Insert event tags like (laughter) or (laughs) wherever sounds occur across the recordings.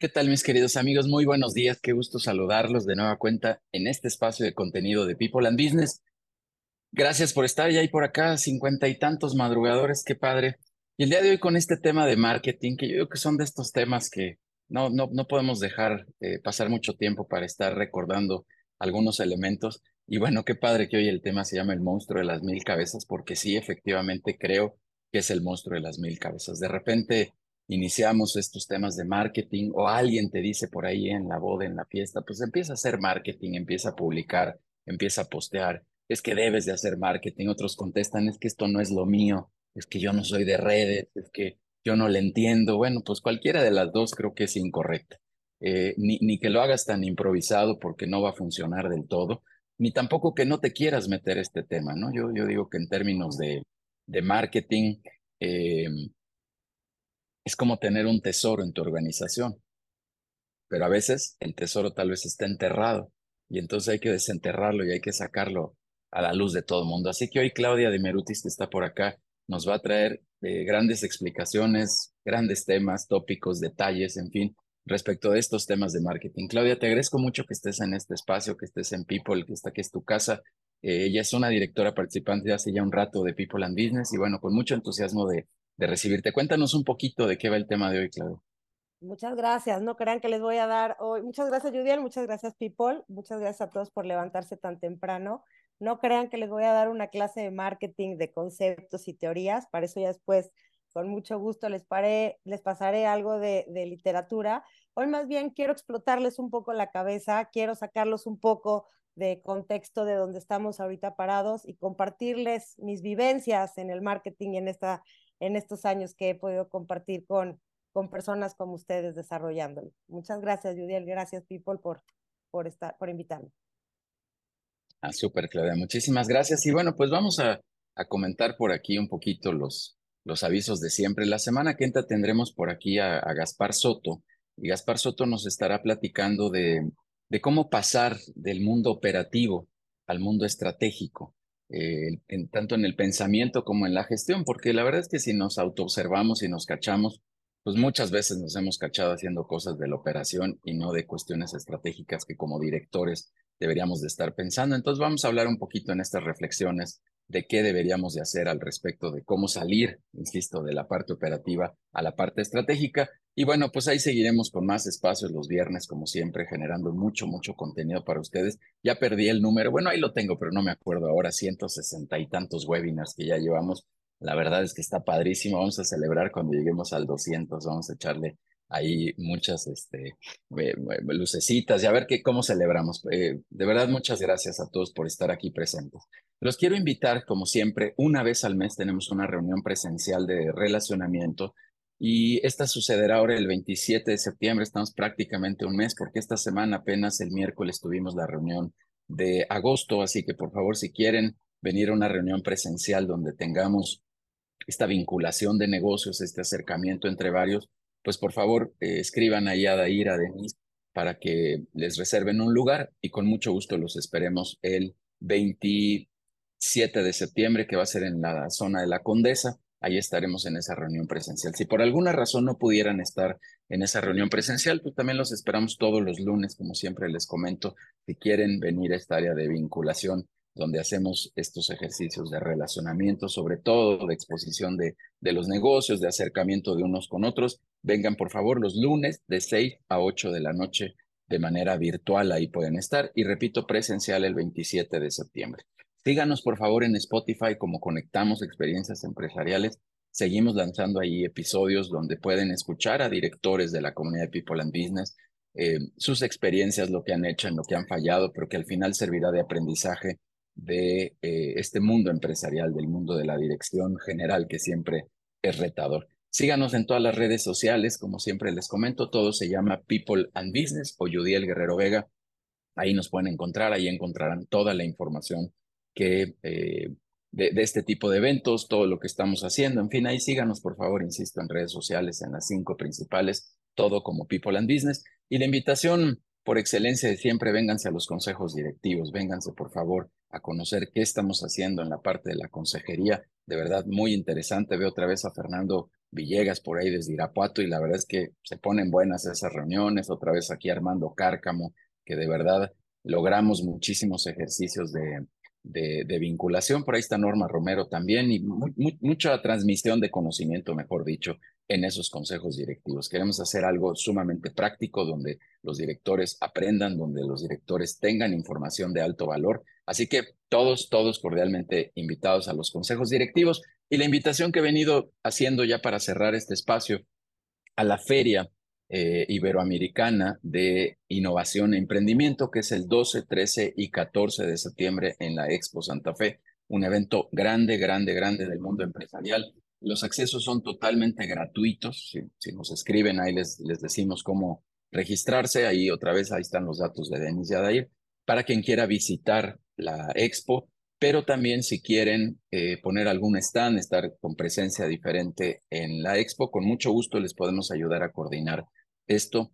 ¿Qué tal mis queridos amigos? Muy buenos días, qué gusto saludarlos de nueva cuenta en este espacio de contenido de People and Business. Gracias por estar ya ahí por acá, cincuenta y tantos madrugadores, qué padre. Y el día de hoy con este tema de marketing, que yo creo que son de estos temas que no, no, no podemos dejar eh, pasar mucho tiempo para estar recordando algunos elementos. Y bueno, qué padre que hoy el tema se llama el monstruo de las mil cabezas, porque sí, efectivamente creo que es el monstruo de las mil cabezas. De repente iniciamos estos temas de marketing o alguien te dice por ahí en la boda, en la fiesta, pues empieza a hacer marketing, empieza a publicar, empieza a postear, es que debes de hacer marketing, otros contestan, es que esto no es lo mío, es que yo no soy de redes, es que yo no le entiendo, bueno, pues cualquiera de las dos creo que es incorrecta. Eh, ni, ni que lo hagas tan improvisado porque no va a funcionar del todo, ni tampoco que no te quieras meter este tema, ¿no? Yo, yo digo que en términos de, de marketing, eh, es como tener un tesoro en tu organización, pero a veces el tesoro tal vez está enterrado y entonces hay que desenterrarlo y hay que sacarlo a la luz de todo el mundo. Así que hoy Claudia de Merutis, que está por acá, nos va a traer eh, grandes explicaciones, grandes temas, tópicos, detalles, en fin, respecto de estos temas de marketing. Claudia, te agradezco mucho que estés en este espacio, que estés en People, que está aquí es tu casa. Eh, ella es una directora participante hace ya un rato de People and Business y bueno, con mucho entusiasmo de de recibirte. Cuéntanos un poquito de qué va el tema de hoy, Claudia. Muchas gracias, no crean que les voy a dar hoy. Muchas gracias, Judiel, muchas gracias, People, muchas gracias a todos por levantarse tan temprano. No crean que les voy a dar una clase de marketing de conceptos y teorías, para eso ya después, con mucho gusto, les, les pasaré algo de, de literatura. Hoy más bien quiero explotarles un poco la cabeza, quiero sacarlos un poco de contexto de donde estamos ahorita parados y compartirles mis vivencias en el marketing y en esta en estos años que he podido compartir con, con personas como ustedes desarrollándolo. Muchas gracias, Judiel. Gracias, People, por, por, estar, por invitarme. Ah, súper, Claudia. Muchísimas gracias. Y bueno, pues vamos a, a, comentar por aquí un poquito los, los avisos de siempre. La semana que entra tendremos por aquí a, a Gaspar Soto. Y Gaspar Soto nos estará platicando de, de cómo pasar del mundo operativo al mundo estratégico. Eh, en, tanto en el pensamiento como en la gestión, porque la verdad es que si nos autoobservamos y nos cachamos, pues muchas veces nos hemos cachado haciendo cosas de la operación y no de cuestiones estratégicas que como directores deberíamos de estar pensando. Entonces vamos a hablar un poquito en estas reflexiones de qué deberíamos de hacer al respecto de cómo salir, insisto, de la parte operativa a la parte estratégica. Y bueno, pues ahí seguiremos con más espacios los viernes, como siempre, generando mucho, mucho contenido para ustedes. Ya perdí el número, bueno, ahí lo tengo, pero no me acuerdo ahora, 160 y tantos webinars que ya llevamos. La verdad es que está padrísimo. Vamos a celebrar cuando lleguemos al 200, vamos a echarle ahí muchas este, lucecitas y a ver qué, cómo celebramos. Eh, de verdad, muchas gracias a todos por estar aquí presentes. Los quiero invitar, como siempre, una vez al mes tenemos una reunión presencial de relacionamiento y esta sucederá ahora el 27 de septiembre. Estamos prácticamente un mes porque esta semana apenas el miércoles tuvimos la reunión de agosto, así que por favor, si quieren venir a una reunión presencial donde tengamos esta vinculación de negocios, este acercamiento entre varios, pues por favor eh, escriban ahí a Dair, a Denise, para que les reserven un lugar y con mucho gusto los esperemos el 27 de septiembre, que va a ser en la zona de la Condesa. Ahí estaremos en esa reunión presencial. Si por alguna razón no pudieran estar en esa reunión presencial, pues también los esperamos todos los lunes, como siempre les comento, si quieren venir a esta área de vinculación donde hacemos estos ejercicios de relacionamiento, sobre todo de exposición de, de los negocios, de acercamiento de unos con otros. Vengan por favor los lunes de 6 a 8 de la noche de manera virtual, ahí pueden estar. Y repito, presencial el 27 de septiembre. Síganos por favor en Spotify como Conectamos Experiencias Empresariales. Seguimos lanzando ahí episodios donde pueden escuchar a directores de la comunidad de People and Business, eh, sus experiencias, lo que han hecho, en lo que han fallado, pero que al final servirá de aprendizaje de eh, este mundo empresarial, del mundo de la dirección general, que siempre es retador. Síganos en todas las redes sociales, como siempre les comento, todo se llama People and Business o Judiel Guerrero Vega. Ahí nos pueden encontrar, ahí encontrarán toda la información que eh, de, de, este tipo de eventos, todo lo que estamos haciendo. En fin, ahí síganos, por favor, insisto, en redes sociales, en las cinco principales, todo como People and Business. Y la invitación por excelencia de siempre, vénganse a los consejos directivos, vénganse por favor a conocer qué estamos haciendo en la parte de la consejería. De verdad, muy interesante. Veo otra vez a Fernando Villegas por ahí desde Irapuato y la verdad es que se ponen buenas esas reuniones. Otra vez aquí Armando Cárcamo, que de verdad logramos muchísimos ejercicios de, de, vinculación. Por ahí está Norma Romero también y mucha transmisión de conocimiento, mejor dicho, en esos consejos directivos. Queremos hacer algo sumamente práctico donde los directores aprendan, donde los directores tengan información de alto valor. Así que todos, todos cordialmente invitados a los consejos directivos y la invitación que he venido haciendo ya para cerrar este espacio a la feria eh, Iberoamericana de Innovación e Emprendimiento, que es el 12, 13 y 14 de septiembre en la Expo Santa Fe, un evento grande, grande, grande del mundo empresarial. Los accesos son totalmente gratuitos. Si, nos escriben, ahí les, les decimos cómo registrarse. Ahí otra vez, ahí están los datos de Denis Yadair. Para quien quiera visitar la expo, pero también si quieren eh, poner algún stand, estar con presencia diferente en la expo, con mucho gusto les podemos ayudar a coordinar esto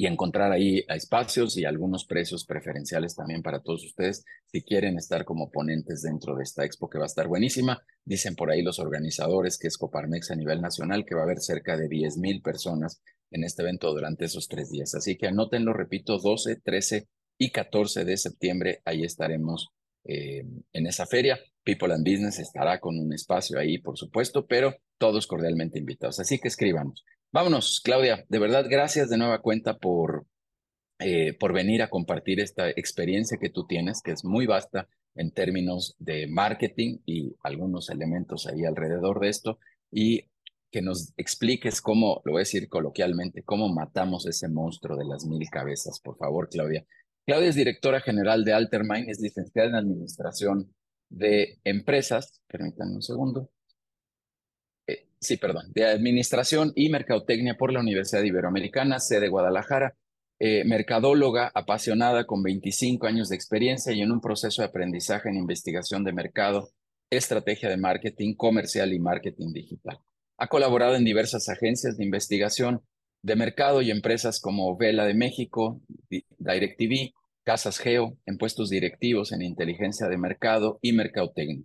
y encontrar ahí espacios y algunos precios preferenciales también para todos ustedes si quieren estar como ponentes dentro de esta expo que va a estar buenísima. Dicen por ahí los organizadores que es Coparmex a nivel nacional que va a haber cerca de 10 mil personas en este evento durante esos tres días. Así que anótenlo, repito, 12, 13 y 14 de septiembre, ahí estaremos eh, en esa feria. People and Business estará con un espacio ahí, por supuesto, pero todos cordialmente invitados. Así que escribamos. Vámonos, Claudia, de verdad, gracias de nueva cuenta por, eh, por venir a compartir esta experiencia que tú tienes, que es muy vasta en términos de marketing y algunos elementos ahí alrededor de esto, y que nos expliques cómo, lo voy a decir coloquialmente, cómo matamos ese monstruo de las mil cabezas. Por favor, Claudia. Claudia es directora general de Altermind, es licenciada en Administración de Empresas. Permítanme un segundo sí, perdón, de Administración y Mercadotecnia por la Universidad Iberoamericana, sede Guadalajara, eh, mercadóloga apasionada con 25 años de experiencia y en un proceso de aprendizaje en investigación de mercado, estrategia de marketing comercial y marketing digital. Ha colaborado en diversas agencias de investigación de mercado y empresas como Vela de México, DirecTV, Casas Geo, en puestos directivos en inteligencia de mercado y mercadotecnia.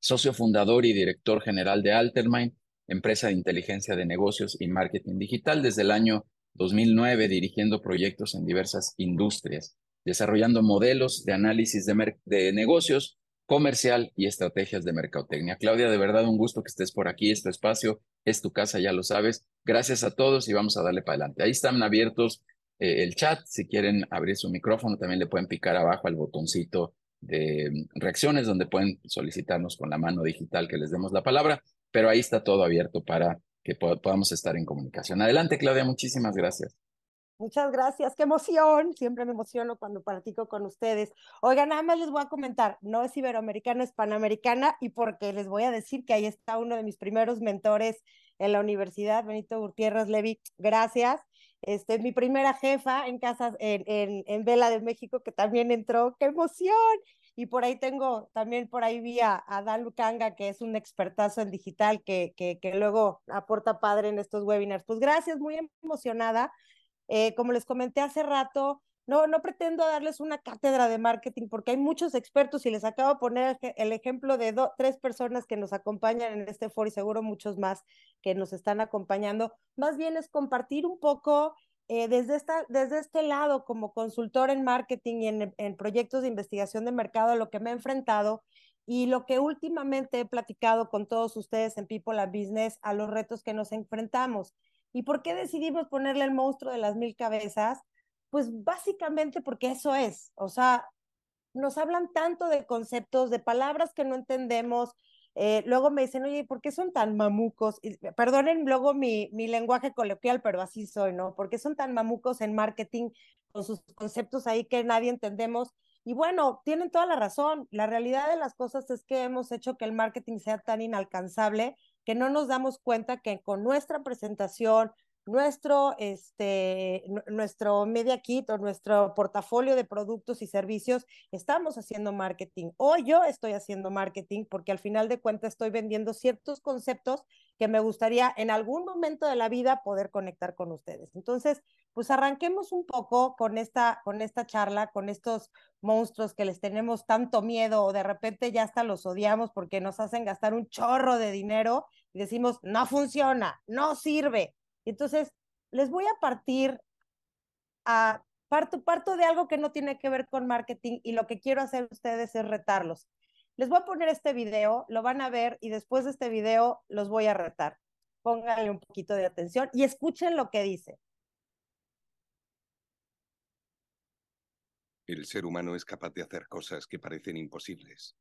Socio fundador y director general de Altermind, empresa de inteligencia de negocios y marketing digital desde el año 2009, dirigiendo proyectos en diversas industrias, desarrollando modelos de análisis de, de negocios, comercial y estrategias de mercadotecnia. Claudia, de verdad un gusto que estés por aquí, este espacio es tu casa, ya lo sabes. Gracias a todos y vamos a darle para adelante. Ahí están abiertos eh, el chat, si quieren abrir su micrófono, también le pueden picar abajo al botoncito de mm, reacciones donde pueden solicitarnos con la mano digital que les demos la palabra pero ahí está todo abierto para que podamos estar en comunicación. Adelante, Claudia, muchísimas gracias. Muchas gracias, qué emoción. Siempre me emociono cuando platico con ustedes. Oigan, nada más les voy a comentar, no es iberoamericana, es panamericana, y porque les voy a decir que ahí está uno de mis primeros mentores en la universidad, Benito Gutiérrez Levi. Gracias. Este, mi primera jefa en casas en, en, en Vela de México, que también entró. ¡Qué emoción! Y por ahí tengo, también por ahí vi a, Dan Lucanga, que es un expertazo en digital, que, que, que, luego aporta padre en estos webinars. Pues gracias, muy emocionada. Eh, como les comenté hace rato, no, no pretendo darles una cátedra de marketing porque hay muchos expertos y les acabo de poner el ejemplo de tres personas que nos acompañan en este foro y seguro muchos más que nos están acompañando. Más bien es compartir un poco eh, desde, esta, desde este lado, como consultor en marketing y en, en, proyectos de investigación de mercado, lo que me he enfrentado y lo que últimamente he platicado con todos ustedes en People and Business, a los retos que nos enfrentamos. ¿Y por qué decidimos ponerle el monstruo de las mil cabezas? Pues básicamente porque eso es, o sea, nos hablan tanto de conceptos, de palabras que no entendemos, eh, luego me dicen, oye, ¿por qué son tan mamucos? Y, perdonen luego mi, mi lenguaje coloquial, pero así soy, ¿no? ¿Por qué son tan mamucos en marketing con sus conceptos ahí que nadie entendemos? Y bueno, tienen toda la razón. La realidad de las cosas es que hemos hecho que el marketing sea tan inalcanzable que no nos damos cuenta que con nuestra presentación, nuestro, este, nuestro media kit o nuestro portafolio de productos y servicios, estamos haciendo marketing. Hoy yo estoy haciendo marketing porque al final de cuentas estoy vendiendo ciertos conceptos que me gustaría en algún momento de la vida poder conectar con ustedes. Entonces, pues arranquemos un poco con esta, con esta charla, con estos monstruos que les tenemos tanto miedo o de repente ya hasta los odiamos porque nos hacen gastar un chorro de dinero y decimos, no funciona, no sirve entonces, les voy a partir a parto, parto de algo que no tiene que ver con marketing y lo que quiero hacer ustedes es retarlos. Les voy a poner este video, lo van a ver y después de este video los voy a retar. Pónganle un poquito de atención y escuchen lo que dice. El ser humano es capaz de hacer cosas que parecen imposibles.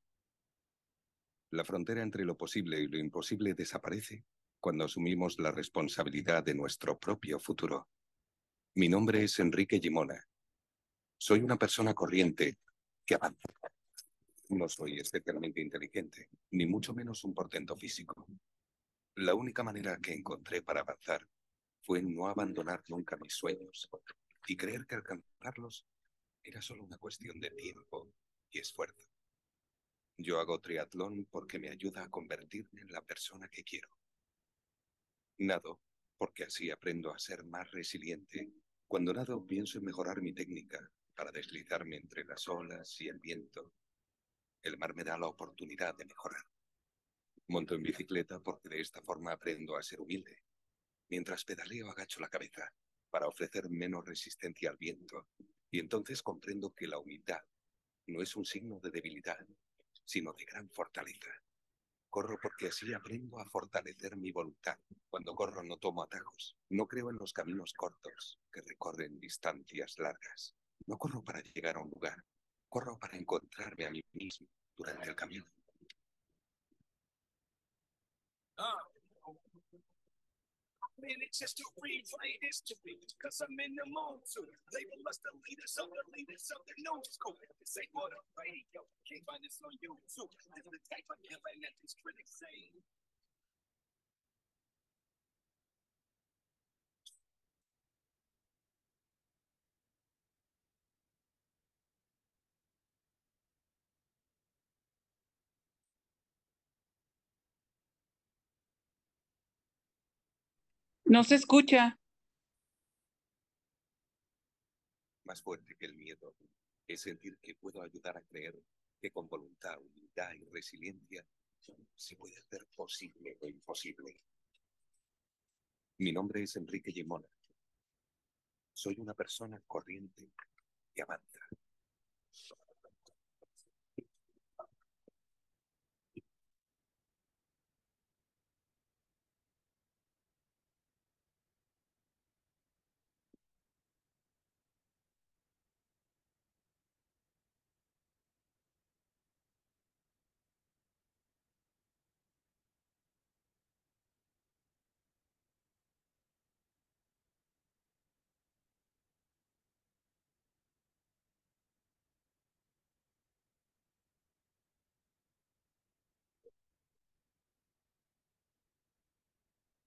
La frontera entre lo posible y lo imposible desaparece cuando asumimos la responsabilidad de nuestro propio futuro. Mi nombre es Enrique Gimona. Soy una persona corriente que avanza. No soy especialmente inteligente, ni mucho menos un portento físico. La única manera que encontré para avanzar fue no abandonar nunca mis sueños y creer que alcanzarlos era solo una cuestión de tiempo y esfuerzo. Yo hago triatlón porque me ayuda a convertirme en la persona que quiero. Nado, porque así aprendo a ser más resiliente. Cuando nado pienso en mejorar mi técnica para deslizarme entre las olas y el viento. El mar me da la oportunidad de mejorar. Monto en bicicleta porque de esta forma aprendo a ser humilde. Mientras pedaleo agacho la cabeza para ofrecer menos resistencia al viento y entonces comprendo que la humildad no es un signo de debilidad, sino de gran fortaleza. Corro porque así aprendo a fortalecer mi voluntad. Cuando corro no tomo atajos. No creo en los caminos cortos que recorren distancias largas. No corro para llegar a un lugar. Corro para encontrarme a mí mismo durante el camino. Ah. Man, it's just to replay history, cause I'm in the mood to label us the leaders of the leaders of the new school. This ain't what I'm radio, can't find this on YouTube. This is the type of killing that these critics say. No se escucha. Más fuerte que el miedo es sentir que puedo ayudar a creer que con voluntad, humildad y resiliencia se puede hacer posible lo imposible. Mi nombre es Enrique Gimona. Soy una persona corriente que avanza.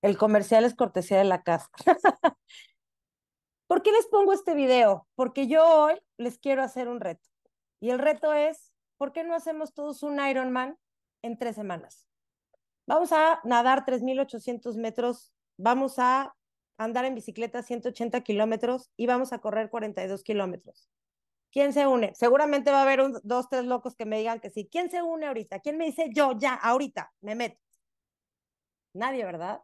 El comercial es cortesía de la casa. (laughs) ¿Por qué les pongo este video? Porque yo hoy les quiero hacer un reto. Y el reto es, ¿por qué no hacemos todos un Ironman en tres semanas? Vamos a nadar 3.800 metros, vamos a andar en bicicleta 180 kilómetros y vamos a correr 42 kilómetros. ¿Quién se une? Seguramente va a haber dos, tres locos que me digan que sí. ¿Quién se une ahorita? ¿Quién me dice yo ya, ahorita, me meto? Nadie, ¿verdad?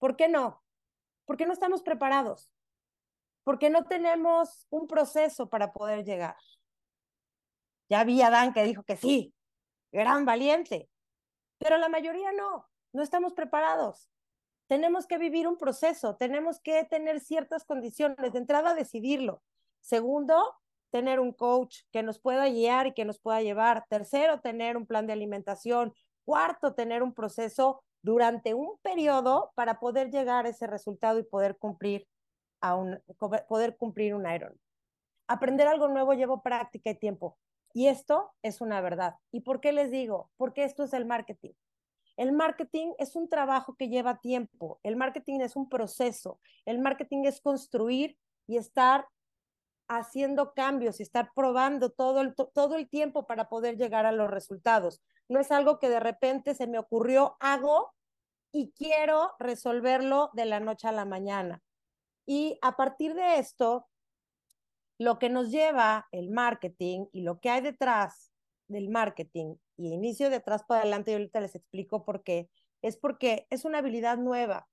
¿Por qué no? Porque no estamos preparados. Porque no tenemos un proceso para poder llegar. Ya vi a Dan que dijo que sí, gran valiente, pero la mayoría no, no estamos preparados. Tenemos que vivir un proceso, tenemos que tener ciertas condiciones. De entrada, decidirlo. Segundo, tener un coach que nos pueda guiar y que nos pueda llevar. Tercero, tener un plan de alimentación. Cuarto, tener un proceso durante un periodo para poder llegar a ese resultado y poder cumplir, a un, poder cumplir un Iron. Aprender algo nuevo lleva práctica y tiempo. Y esto es una verdad. ¿Y por qué les digo? Porque esto es el marketing. El marketing es un trabajo que lleva tiempo, el marketing es un proceso, el marketing es construir y estar haciendo cambios y estar probando todo el, todo el tiempo para poder llegar a los resultados. No es algo que de repente se me ocurrió, hago y quiero resolverlo de la noche a la mañana. Y a partir de esto, lo que nos lleva el marketing y lo que hay detrás del marketing y inicio de atrás para adelante, y ahorita les explico por qué, es porque es una habilidad nueva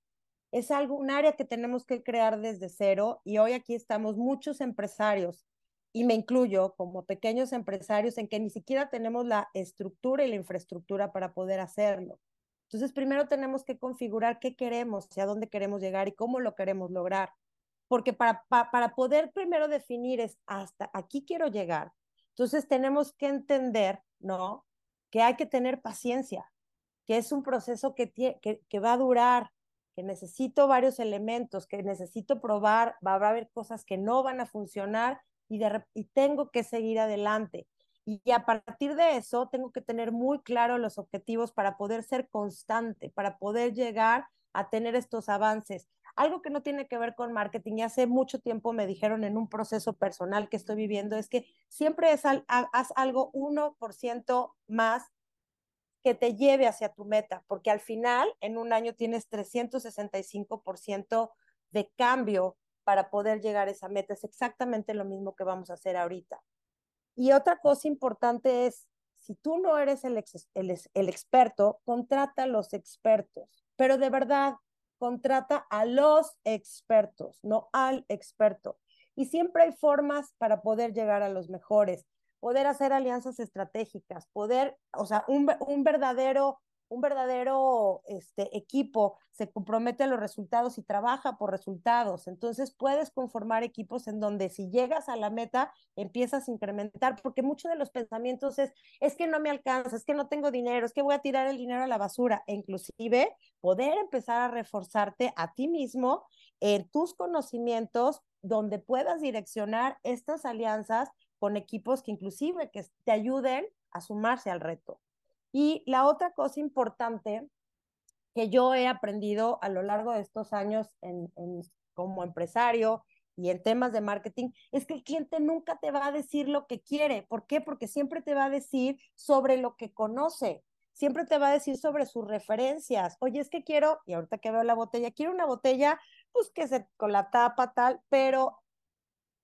es algo, un área que tenemos que crear desde cero y hoy aquí estamos muchos empresarios y me incluyo como pequeños empresarios en que ni siquiera tenemos la estructura y la infraestructura para poder hacerlo. Entonces, primero tenemos que configurar qué queremos, hacia dónde queremos llegar y cómo lo queremos lograr. Porque para, para poder primero definir es hasta aquí quiero llegar, entonces tenemos que entender, ¿no? Que hay que tener paciencia, que es un proceso que, que, que va a durar, que necesito varios elementos, que necesito probar, va a haber cosas que no van a funcionar y, de, y tengo que seguir adelante. Y a partir de eso, tengo que tener muy claro los objetivos para poder ser constante, para poder llegar a tener estos avances. Algo que no tiene que ver con marketing, y hace mucho tiempo me dijeron en un proceso personal que estoy viviendo, es que siempre es haz algo 1% más que te lleve hacia tu meta, porque al final en un año tienes 365% de cambio para poder llegar a esa meta. Es exactamente lo mismo que vamos a hacer ahorita. Y otra cosa importante es, si tú no eres el, el, el experto, contrata a los expertos, pero de verdad, contrata a los expertos, no al experto. Y siempre hay formas para poder llegar a los mejores poder hacer alianzas estratégicas, poder, o sea, un, un verdadero, un verdadero este, equipo se compromete a los resultados y trabaja por resultados. Entonces puedes conformar equipos en donde si llegas a la meta empiezas a incrementar, porque muchos de los pensamientos es, es que no me alcanza, es que no tengo dinero, es que voy a tirar el dinero a la basura. E inclusive poder empezar a reforzarte a ti mismo en tus conocimientos donde puedas direccionar estas alianzas con equipos que inclusive que te ayuden a sumarse al reto. Y la otra cosa importante que yo he aprendido a lo largo de estos años en, como empresario y en temas de marketing es que el cliente nunca te va a decir lo que quiere. ¿Por qué? Porque siempre te va a decir sobre lo que conoce. Siempre te va a decir sobre sus referencias. Oye, es que quiero, y ahorita que veo la botella, quiero una botella, pues que se con la tapa tal, pero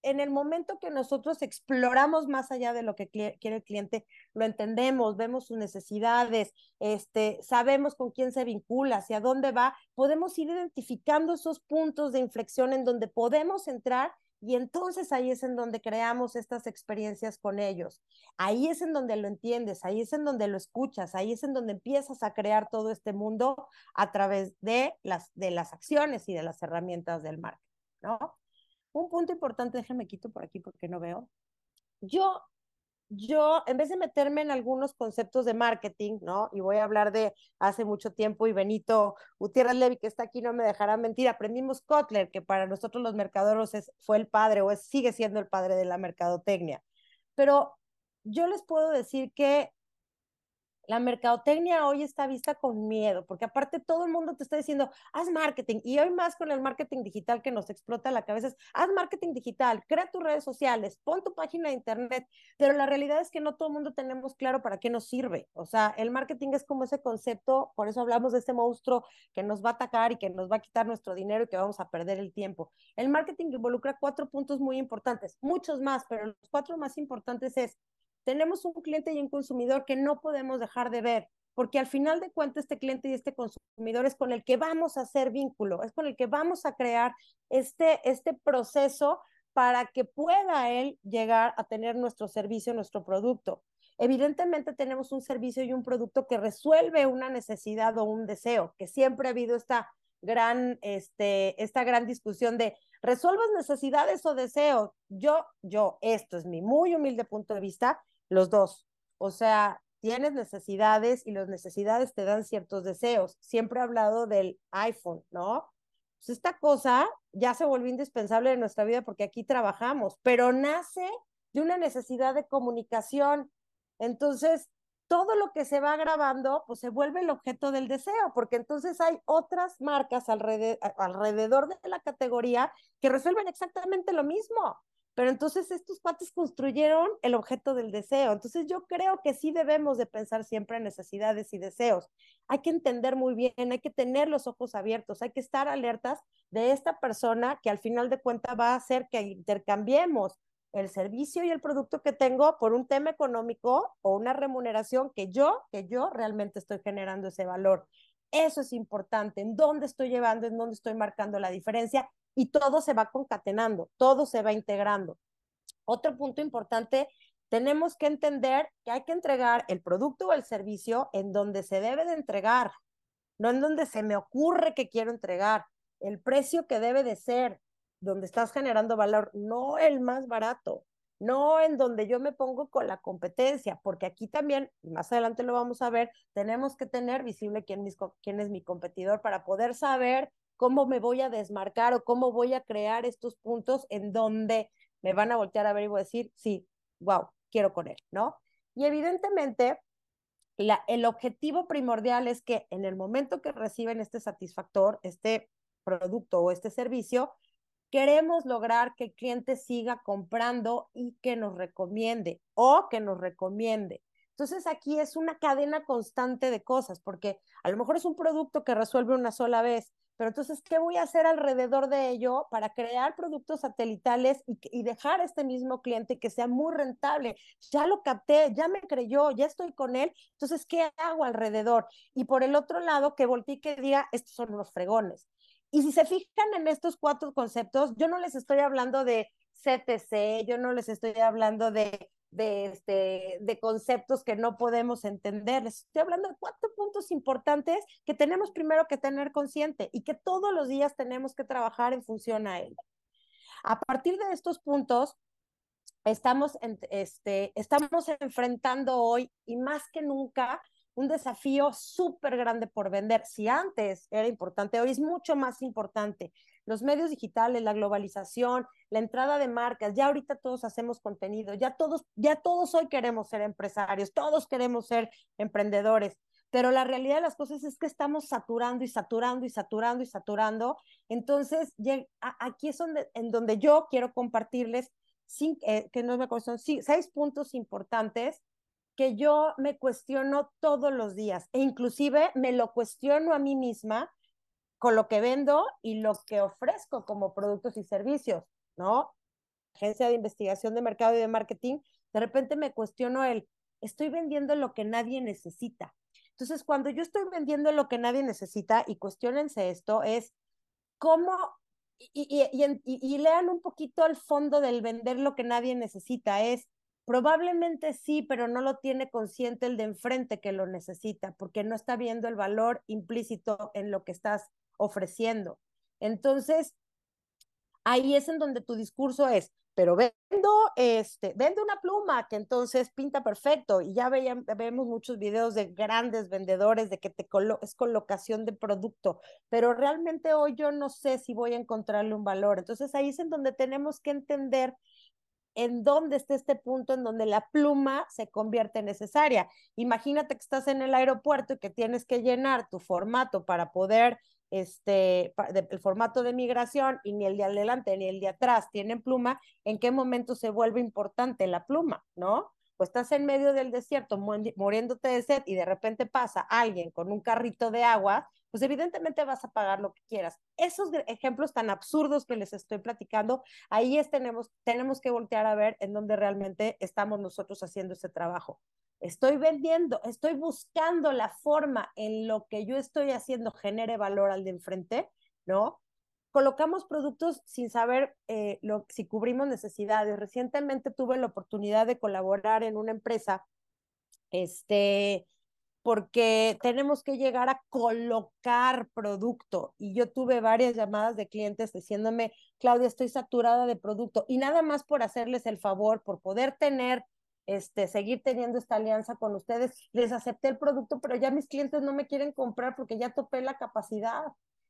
en el momento que nosotros exploramos más allá de lo que quiere el cliente, lo entendemos, vemos sus necesidades, este, sabemos con quién se vincula, hacia dónde va, podemos ir identificando esos puntos de inflexión en donde podemos entrar y entonces ahí es en donde creamos estas experiencias con ellos. Ahí es en donde lo entiendes, ahí es en donde lo escuchas, ahí es en donde empiezas a crear todo este mundo a través de las, de las acciones y de las herramientas del marketing, ¿no? Un punto importante, déjenme quito por aquí porque no veo. Yo, yo, en vez de meterme en algunos conceptos de marketing, ¿no? Y voy a hablar de hace mucho tiempo y Benito Gutiérrez Levy, que está aquí, no me dejará mentir, aprendimos Kotler, que para nosotros los mercaderos es, fue el padre o es, sigue siendo el padre de la mercadotecnia. Pero yo les puedo decir que la mercadotecnia hoy está vista con miedo, porque aparte todo el mundo te está diciendo, haz marketing, y hoy más con el marketing digital que nos explota la cabeza, es, haz marketing digital, crea tus redes sociales, pon tu página de internet, pero la realidad es que no todo el mundo tenemos claro para qué nos sirve. O sea, el marketing es como ese concepto, por eso hablamos de este monstruo que nos va a atacar y que nos va a quitar nuestro dinero y que vamos a perder el tiempo. El marketing involucra cuatro puntos muy importantes, muchos más, pero los cuatro más importantes es tenemos un cliente y un consumidor que no podemos dejar de ver, porque al final de cuentas este cliente y este consumidor es con el que vamos a hacer vínculo, es con el que vamos a crear este, este proceso para que pueda él llegar a tener nuestro servicio, nuestro producto. Evidentemente tenemos un servicio y un producto que resuelve una necesidad o un deseo, que siempre ha habido esta gran, este, esta gran discusión de resuelvas necesidades o deseos. Yo, yo, esto es mi muy humilde punto de vista, los dos. O sea, tienes necesidades y las necesidades te dan ciertos deseos. Siempre he hablado del iPhone, ¿no? Pues esta cosa ya se volvió indispensable en nuestra vida porque aquí trabajamos, pero nace de una necesidad de comunicación. Entonces, todo lo que se va grabando, pues se vuelve el objeto del deseo, porque entonces hay otras marcas alrededor, alrededor de la categoría que resuelven exactamente lo mismo. Pero entonces estos cuates construyeron el objeto del deseo. Entonces yo creo que sí debemos de pensar siempre en necesidades y deseos. Hay que entender muy bien, hay que tener los ojos abiertos, hay que estar alertas de esta persona que al final de cuentas va a hacer que intercambiemos el servicio y el producto que tengo por un tema económico o una remuneración que yo, que yo realmente estoy generando ese valor. Eso es importante, en dónde estoy llevando, en dónde estoy marcando la diferencia y todo se va concatenando, todo se va integrando. Otro punto importante, tenemos que entender que hay que entregar el producto o el servicio en donde se debe de entregar, no en donde se me ocurre que quiero entregar, el precio que debe de ser, donde estás generando valor, no el más barato, no en donde yo me pongo con la competencia, porque aquí también, más adelante lo vamos a ver, tenemos que tener visible quién, quién es mi competidor para poder saber cómo me voy a desmarcar o cómo voy a crear estos puntos en donde me van a voltear a ver y voy a decir, sí, wow, quiero con él, ¿no? Y evidentemente, la, el objetivo primordial es que en el momento que reciben este satisfactor, este producto o este servicio, queremos lograr que el cliente siga comprando y que nos recomiende o que nos recomiende. Entonces aquí es una cadena constante de cosas, porque a lo mejor es un producto que resuelve una sola vez, pero entonces, ¿qué voy a hacer alrededor de ello para crear productos satelitales y, y, dejar a este mismo cliente que sea muy rentable? Ya lo capté, ya me creyó, ya estoy con él, entonces, ¿qué hago alrededor? Y por el otro lado, que voltee y que diga, estos son los fregones. Y si se fijan en estos cuatro conceptos, yo no les estoy hablando de CTC, yo no les estoy hablando de, de, este, de conceptos que no podemos entender, les estoy hablando de cuatro puntos importantes que tenemos primero que tener consciente y que todos los días tenemos que trabajar en función a él. A partir de estos puntos, estamos, en, este, estamos enfrentando hoy y más que nunca un desafío súper grande por vender. Si antes era importante, hoy es mucho más importante. Los medios digitales, la globalización, la entrada de marcas, ya ahorita todos hacemos contenido, ya todos, ya todos hoy queremos ser empresarios, todos queremos ser emprendedores. Pero la realidad de las cosas es que estamos saturando y saturando y saturando y saturando. Entonces, aquí es donde, en donde yo quiero compartirles, eh, que no me son seis puntos importantes que yo me cuestiono todos los días e inclusive me lo cuestiono a mí misma con lo que vendo y lo que ofrezco como productos y servicios, ¿no? Agencia de investigación de mercado y de marketing, de repente me cuestiono el, estoy vendiendo lo que nadie necesita. Entonces, cuando yo estoy vendiendo lo que nadie necesita, y cuestionense esto, es cómo, y, y, y lean un poquito al fondo del vender lo que nadie necesita, es Probablemente sí, pero no lo tiene consciente el de enfrente que lo necesita, porque no está viendo el valor implícito en lo que estás ofreciendo. Entonces, ahí es en donde tu discurso es, pero vendo, este, vende una pluma que entonces pinta perfecto y ya vemos muchos videos de grandes vendedores de que te colo es colocación de producto, pero realmente hoy yo no sé si voy a encontrarle un valor. Entonces ahí es en donde tenemos que entender en dónde está este punto en donde la pluma se convierte en necesaria. Imagínate que estás en el aeropuerto y que tienes que llenar tu formato para poder, este, el formato de migración y ni el de adelante ni el de atrás tienen pluma, ¿en qué momento se vuelve importante la pluma, no? Pues estás en medio del desierto muriéndote de sed y de repente pasa alguien con un carrito de agua pues evidentemente vas a pagar lo que quieras. Esos ejemplos tan absurdos que les estoy platicando, ahí es, tenemos, tenemos que voltear a ver en dónde realmente estamos nosotros haciendo ese trabajo. Estoy vendiendo, estoy buscando la forma en lo que yo estoy haciendo genere valor al de enfrente, ¿no? colocamos productos sin saber eh, lo, si cubrimos necesidades. Recientemente tuve la oportunidad de colaborar en una empresa este, porque tenemos que llegar a colocar producto. Y yo tuve varias llamadas de clientes diciéndome, Claudia, estoy saturada de producto. Y nada más por hacerles el favor, por poder tener, este, seguir teniendo esta alianza con ustedes, les acepté el producto, pero ya mis clientes no me quieren comprar porque ya topé la capacidad.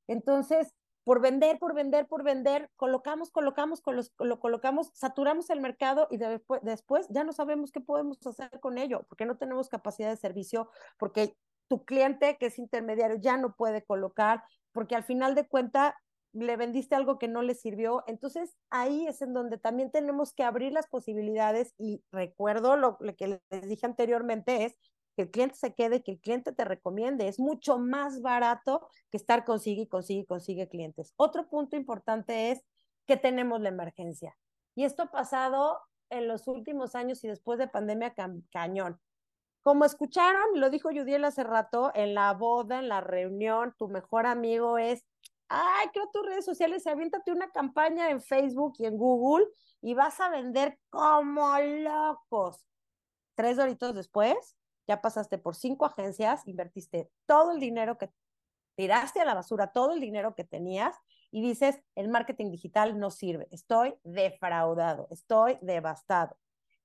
Entonces, por vender, por vender, por vender, colocamos, colocamos, lo colocamos, saturamos el mercado y después, después ya no sabemos qué podemos hacer con ello, porque no tenemos capacidad de servicio, porque tu cliente que es intermediario ya no puede colocar, porque al final de cuenta le vendiste algo que no le sirvió. Entonces ahí es en donde también tenemos que abrir las posibilidades y recuerdo lo, lo que les dije anteriormente es que el cliente se quede, que el cliente te recomiende. Es mucho más barato que estar consigue y consigue clientes. Otro punto importante es que tenemos la emergencia. Y esto ha pasado en los últimos años y después de pandemia cañón. Como escucharon, lo dijo Judiel hace rato, en la boda, en la reunión, tu mejor amigo es, ay, creo tus redes sociales, aviéntate una campaña en Facebook y en Google y vas a vender como locos. Tres horitos después, ya pasaste por cinco agencias, invertiste todo el dinero que tiraste a la basura, todo el dinero que tenías y dices, el marketing digital no sirve, estoy defraudado, estoy devastado.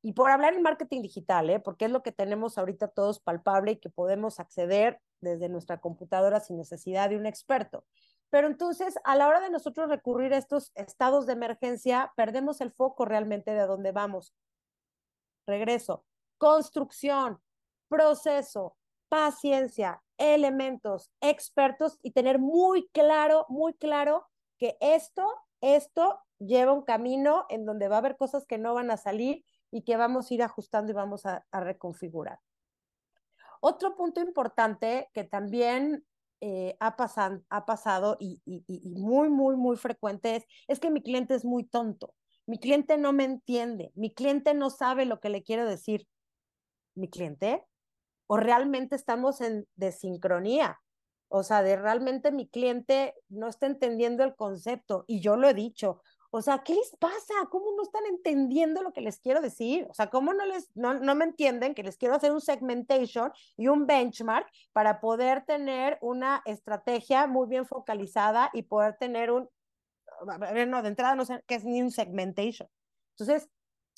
Y por hablar en marketing digital, ¿eh? porque es lo que tenemos ahorita todos palpable y que podemos acceder desde nuestra computadora sin necesidad de un experto. Pero entonces, a la hora de nosotros recurrir a estos estados de emergencia, perdemos el foco realmente de dónde vamos. Regreso. Construcción, proceso, paciencia, elementos, expertos y tener muy claro, muy claro que esto, esto lleva un camino en donde va a haber cosas que no van a salir y que vamos a ir ajustando y vamos a, reconfigurar. Otro punto importante que también eh, ha, ha pasado y, y, muy, muy, muy frecuente es, es que mi cliente es muy tonto. Mi cliente no me entiende. Mi cliente no sabe lo que le quiero decir. Mi cliente o realmente estamos en desincronía. O sea, de realmente mi cliente no está entendiendo el concepto y yo lo he dicho. O sea, ¿qué les pasa? ¿Cómo no están entendiendo lo que les quiero decir? O sea, ¿cómo no les no, no me entienden que les quiero hacer un segmentation y un benchmark para poder tener una estrategia muy bien focalizada y poder tener un no, de entrada no sé qué es ni un segmentation. Entonces,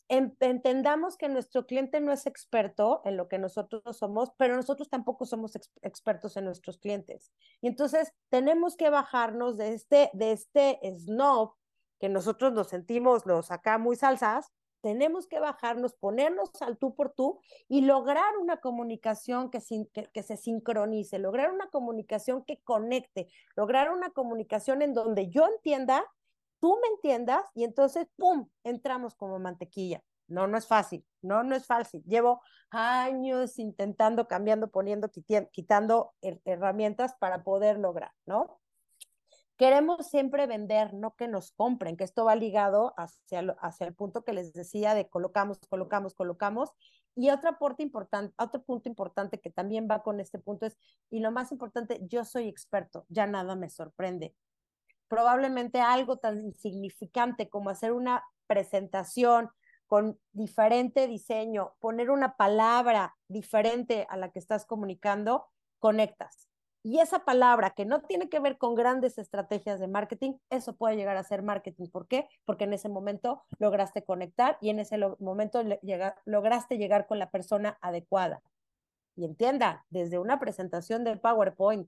entendamos que nuestro cliente no es experto en lo que nosotros somos, pero nosotros tampoco somos expertos en nuestros clientes. Y entonces tenemos que bajarnos de este, de este snob que nosotros nos sentimos los acá muy salsas, tenemos que bajarnos, ponernos al tú por tú y lograr una comunicación que, que, que, se sincronice, lograr una comunicación que conecte, lograr una comunicación en donde yo entienda tú me entiendas y entonces, ¡pum!, entramos como mantequilla. No, no es fácil, no, no es fácil. Llevo años intentando, cambiando, poniendo, quitando herramientas para poder lograr, ¿no? Queremos siempre vender, no que nos compren, que esto va ligado hacia, el punto que les decía de colocamos, colocamos, colocamos. Y otro, aporte importante, otro punto importante que también va con este punto es, y lo más importante, yo soy experto, ya nada me sorprende probablemente algo tan insignificante como hacer una presentación con diferente diseño, poner una palabra diferente a la que estás comunicando, conectas. Y esa palabra que no tiene que ver con grandes estrategias de marketing, eso puede llegar a ser marketing. ¿Por qué? Porque en ese momento lograste conectar y en ese momento lograste llegar con la persona adecuada. Y entienda, desde una presentación del PowerPoint,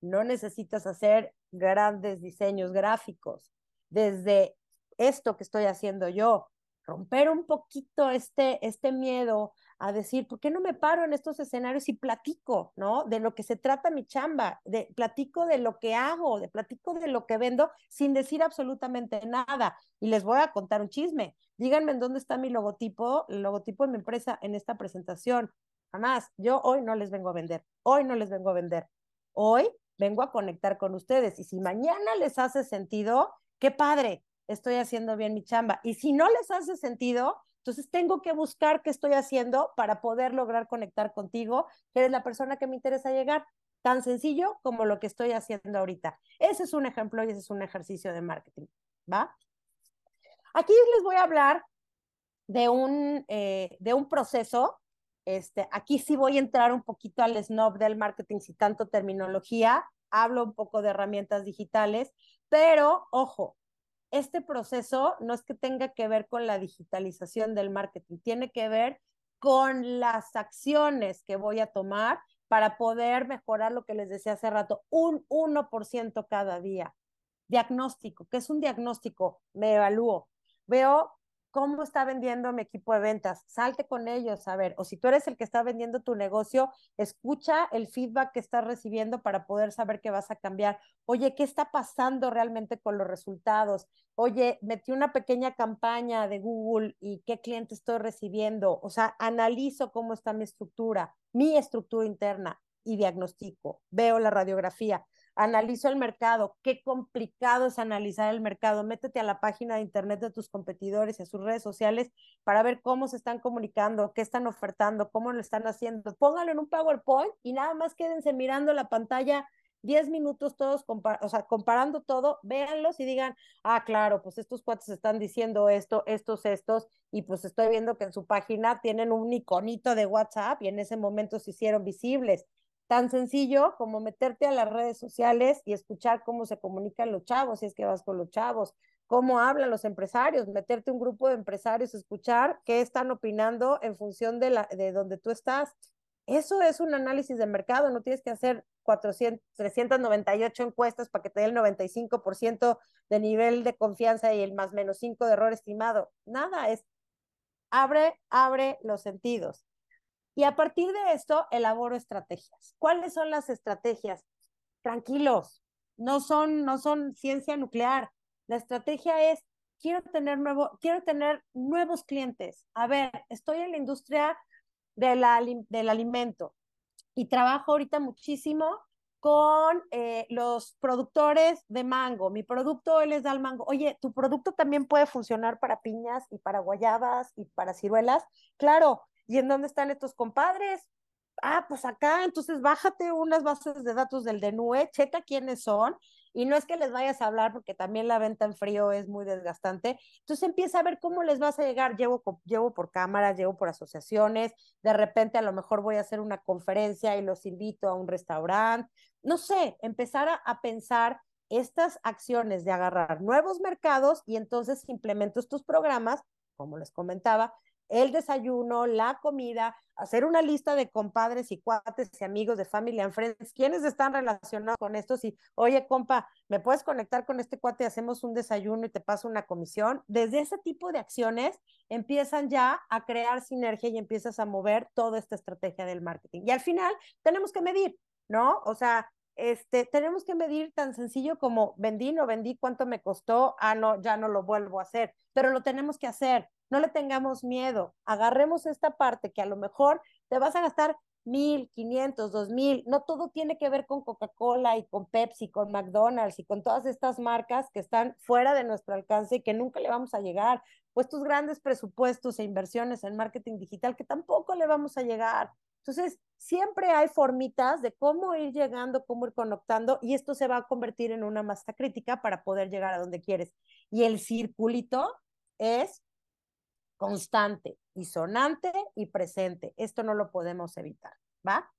no necesitas hacer grandes diseños gráficos. Desde esto que estoy haciendo yo, romper un poquito este, este miedo a decir, ¿por qué no me paro en estos escenarios y platico, ¿no? De lo que se trata mi chamba, de platico de lo que hago, de platico de lo que vendo sin decir absolutamente nada. Y les voy a contar un chisme. Díganme en dónde está mi logotipo, el logotipo de mi empresa en esta presentación. Jamás, yo hoy no les vengo a vender, hoy no les vengo a vender. Hoy vengo a conectar con ustedes. Y si mañana les hace sentido, qué padre, estoy haciendo bien mi chamba. Y si no les hace sentido, entonces tengo que buscar qué estoy haciendo para poder lograr conectar contigo, que eres la persona que me interesa llegar. Tan sencillo como lo que estoy haciendo ahorita. Ese es un ejemplo y ese es un ejercicio de marketing. ¿Va? Aquí les voy a hablar de un, eh, de un proceso este, aquí sí voy a entrar un poquito al snob del marketing, si tanto terminología, hablo un poco de herramientas digitales, pero ojo, este proceso no es que tenga que ver con la digitalización del marketing, tiene que ver con las acciones que voy a tomar para poder mejorar lo que les decía hace rato, un 1% cada día. Diagnóstico, ¿qué es un diagnóstico? Me evalúo. Veo cómo está vendiendo mi equipo de ventas, salte con ellos a ver, o si tú eres el que está vendiendo tu negocio, escucha el feedback que estás recibiendo para poder saber qué vas a cambiar. Oye, ¿qué está pasando realmente con los resultados? Oye, metí una pequeña campaña de Google y qué cliente estoy recibiendo. O sea, analizo cómo está mi estructura, mi estructura interna y diagnostico. Veo la radiografía analizo el mercado, qué complicado es analizar el mercado, métete a la página de internet de tus competidores y a sus redes sociales para ver cómo se están comunicando, qué están ofertando, cómo lo están haciendo. Póngalo en un PowerPoint y nada más quédense mirando la pantalla 10 minutos todos, o sea, comparando todo, véanlos y digan, ah, claro, pues estos cuates están diciendo esto, estos, estos, y pues estoy viendo que en su página tienen un iconito de WhatsApp y en ese momento se hicieron visibles tan sencillo como meterte a las redes sociales y escuchar cómo se comunican los chavos, si es que vas con los chavos, cómo hablan los empresarios, meterte un grupo de empresarios, escuchar qué están opinando en función de, la, de donde tú estás. Eso es un análisis de mercado, no tienes que hacer 400, 398 encuestas para que te dé el 95% de nivel de confianza y el más menos 5 de error estimado. Nada, es abre, abre los sentidos. Y a partir de esto, elaboro estrategias. ¿Cuáles son las estrategias? Tranquilos, no son, no son ciencia nuclear. La estrategia es, quiero tener, nuevo, quiero tener nuevos clientes. A ver, estoy en la industria de la, del alimento y trabajo ahorita muchísimo con eh, los productores de mango. Mi producto les da el mango. Oye, ¿tu producto también puede funcionar para piñas y para guayabas y para ciruelas? Claro, ¿Y en dónde están estos compadres? Ah, pues acá, entonces bájate unas bases de datos del DENUE, checa quiénes son, y no es que les vayas a hablar porque también la venta en frío es muy desgastante. Entonces empieza a ver cómo les vas a llegar. Llevo, llevo por cámaras, llevo por asociaciones, de repente a lo mejor voy a hacer una conferencia y los invito a un restaurante. No sé, empezar a, a pensar estas acciones de agarrar nuevos mercados y entonces implemento estos programas, como les comentaba, el desayuno, la comida, hacer una lista de compadres y cuates y amigos de Family and Friends, quienes están relacionados con esto, y, oye, compa, ¿me puedes conectar con este cuate y hacemos un desayuno y te paso una comisión? Desde ese tipo de acciones empiezan ya a crear sinergia y empiezas a mover toda esta estrategia del marketing. Y al final tenemos que medir, ¿no? O sea, este, tenemos que medir tan sencillo como vendí, no vendí, cuánto me costó, ah, no, ya no lo vuelvo a hacer, pero lo tenemos que hacer no le tengamos miedo, agarremos esta parte que a lo mejor te vas a gastar mil, quinientos, dos mil, no todo tiene que ver con Coca-Cola y con Pepsi, con McDonald's y con todas estas marcas que están fuera de nuestro alcance y que nunca le vamos a llegar, pues tus grandes presupuestos e inversiones en marketing digital que tampoco le vamos a llegar. Entonces, siempre hay formitas de cómo ir llegando, cómo ir conectando, y esto se va a convertir en una masa crítica para poder llegar a donde quieres. Y el circulito es constante y sonante y presente. Esto no lo podemos evitar, ¿va?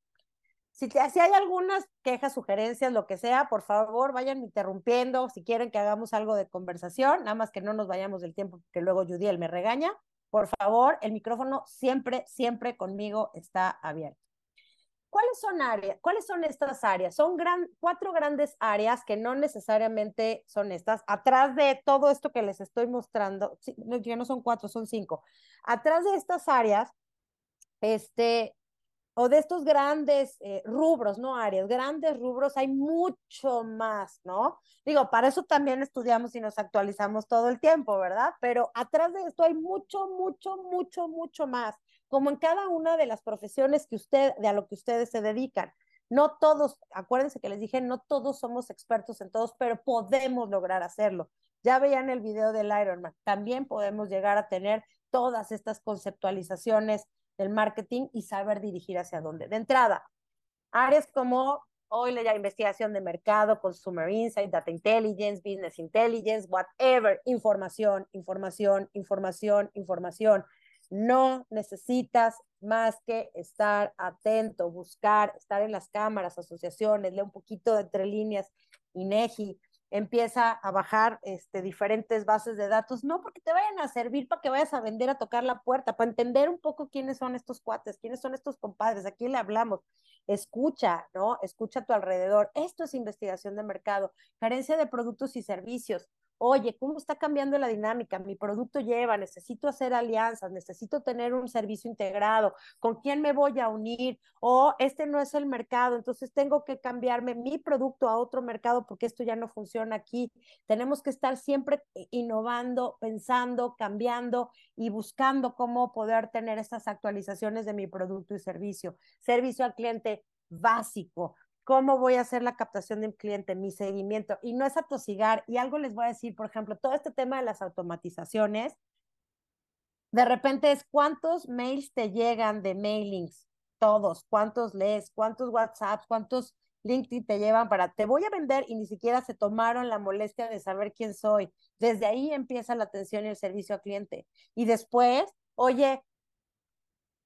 Si, si hay algunas quejas, sugerencias, lo que sea, por favor, vayan interrumpiendo. Si quieren que hagamos algo de conversación, nada más que no nos vayamos del tiempo, porque luego Judiel me regaña. Por favor, el micrófono siempre, siempre conmigo está abierto. ¿Cuáles son áreas? ¿Cuáles son estas áreas? Son gran, cuatro grandes áreas que no necesariamente son estas. Atrás de todo esto que les estoy mostrando, ya no son cuatro, son cinco. Atrás de estas áreas, este, o de estos grandes eh, rubros, no áreas, grandes rubros, hay mucho más, ¿no? Digo, para eso también estudiamos y nos actualizamos todo el tiempo, ¿verdad? Pero atrás de esto hay mucho, mucho, mucho, mucho más como en cada una de las profesiones que usted, de a lo que ustedes se dedican. No todos, acuérdense que les dije, no todos somos expertos en todos, pero podemos lograr hacerlo. Ya veían el video del Ironman, también podemos llegar a tener todas estas conceptualizaciones del marketing y saber dirigir hacia dónde. De entrada, áreas como hoy la investigación de mercado, consumer insight, data intelligence, business intelligence, whatever, información, información, información, información. No necesitas más que estar atento, buscar, estar en las cámaras, asociaciones, leer un poquito de entre líneas, INEGI, empieza a bajar este, diferentes bases de datos, no porque te vayan a servir para que vayas a vender, a tocar la puerta, para entender un poco quiénes son estos cuates, quiénes son estos compadres, a quién le hablamos. Escucha, ¿no? Escucha a tu alrededor. Esto es investigación de mercado, carencia de productos y servicios oye, ¿cómo está cambiando la dinámica? Mi producto lleva, necesito hacer alianzas, necesito tener un servicio integrado, ¿con quién me voy a unir? O este no es el mercado, entonces tengo que cambiarme mi producto a otro mercado porque esto ya no funciona aquí. Tenemos que estar siempre innovando, pensando, cambiando y buscando cómo poder tener estas actualizaciones de mi producto y servicio. Servicio al cliente básico, cómo voy a hacer la captación de un cliente, mi seguimiento, y no es atosigar. Y algo les voy a decir, por ejemplo, todo este tema de las automatizaciones, de repente es cuántos mails te llegan de mailings, todos, cuántos lees, cuántos WhatsApps, cuántos LinkedIn te llevan para, te voy a vender y ni siquiera se tomaron la molestia de saber quién soy. Desde ahí empieza la atención y el servicio al cliente. Y después, oye,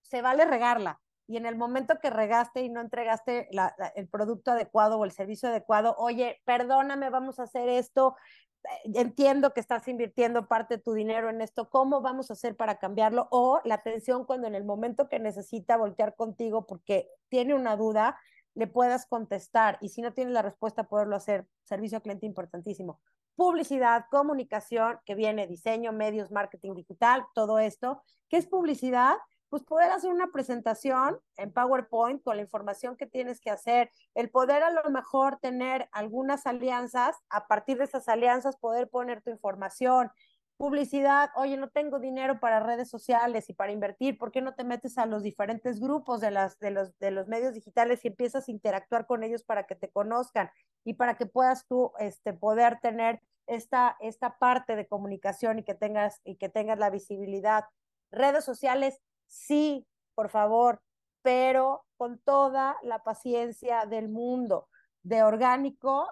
se vale regarla, y en el momento que regaste y no entregaste el producto adecuado o el servicio adecuado, oye, perdóname, vamos a hacer esto, eh, entiendo que estás invirtiendo parte de tu dinero en esto, ¿cómo vamos a hacer para cambiarlo? O la atención cuando en el momento que necesita voltear contigo porque tiene una duda, le puedas contestar y si no tiene la respuesta, poderlo hacer. Servicio al cliente importantísimo. Publicidad, comunicación, que viene diseño, medios, marketing digital, todo esto. ¿Qué es publicidad? Pues poder hacer una presentación en PowerPoint con la información que tienes que hacer, el poder a lo mejor tener algunas alianzas, a partir de esas alianzas poder poner tu información, publicidad, oye, no tengo dinero para redes sociales y para invertir, ¿por qué no te metes a los diferentes grupos de, las, de, los, de los medios digitales y empiezas a interactuar con ellos para que te conozcan y para que puedas tú este, poder tener esta, esta parte de comunicación y que tengas, y que tengas la visibilidad? Redes sociales, sí, por favor, pero con toda la paciencia del mundo. De orgánico,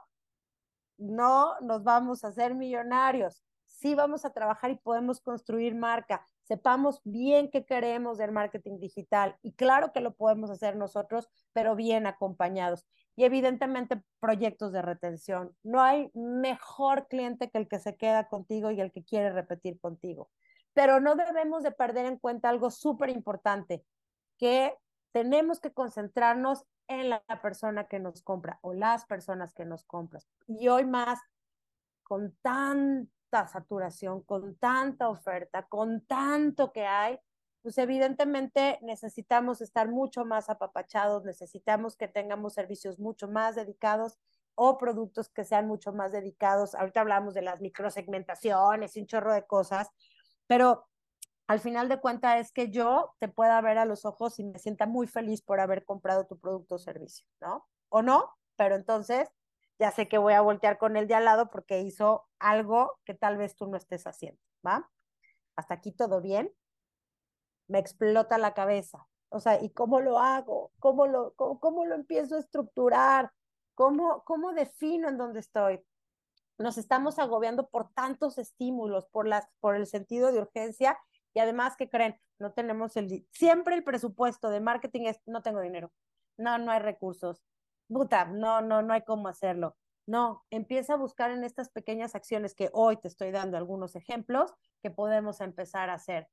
no nos vamos a hacer millonarios. Sí vamos a trabajar y podemos construir marca. Sepamos bien qué queremos del marketing digital. Y claro que lo podemos hacer nosotros, pero bien acompañados. Y evidentemente proyectos de retención. No hay mejor cliente que el que se queda contigo y el que quiere repetir contigo pero no debemos de perder en cuenta algo súper importante, que tenemos que concentrarnos en la persona que nos compra o las personas que nos compran. Y hoy más, con tanta saturación, con tanta oferta, con tanto que hay, pues evidentemente necesitamos estar mucho más apapachados, necesitamos que tengamos servicios mucho más dedicados o productos que sean mucho más dedicados. Ahorita hablamos de las microsegmentaciones, un chorro de cosas, pero al final de cuentas es que yo te pueda ver a los ojos y me sienta muy feliz por haber comprado tu producto o servicio, ¿no? O no, pero entonces ya sé que voy a voltear con el de al lado porque hizo algo que tal vez tú no estés haciendo, ¿va? Hasta aquí todo bien. Me explota la cabeza. O sea, ¿y cómo lo hago? ¿Cómo lo, cómo, lo empiezo a estructurar? ¿Cómo, ¿Cómo defino en dónde estoy? Nos estamos agobiando por tantos estímulos, por, las, por el sentido de urgencia y además, ¿qué creen? No tenemos el... Siempre el presupuesto de marketing es, no tengo dinero, no, no hay recursos, puta, no, no, no hay cómo hacerlo. No, empieza a buscar en estas pequeñas acciones que hoy te estoy dando algunos ejemplos que podemos empezar a hacer.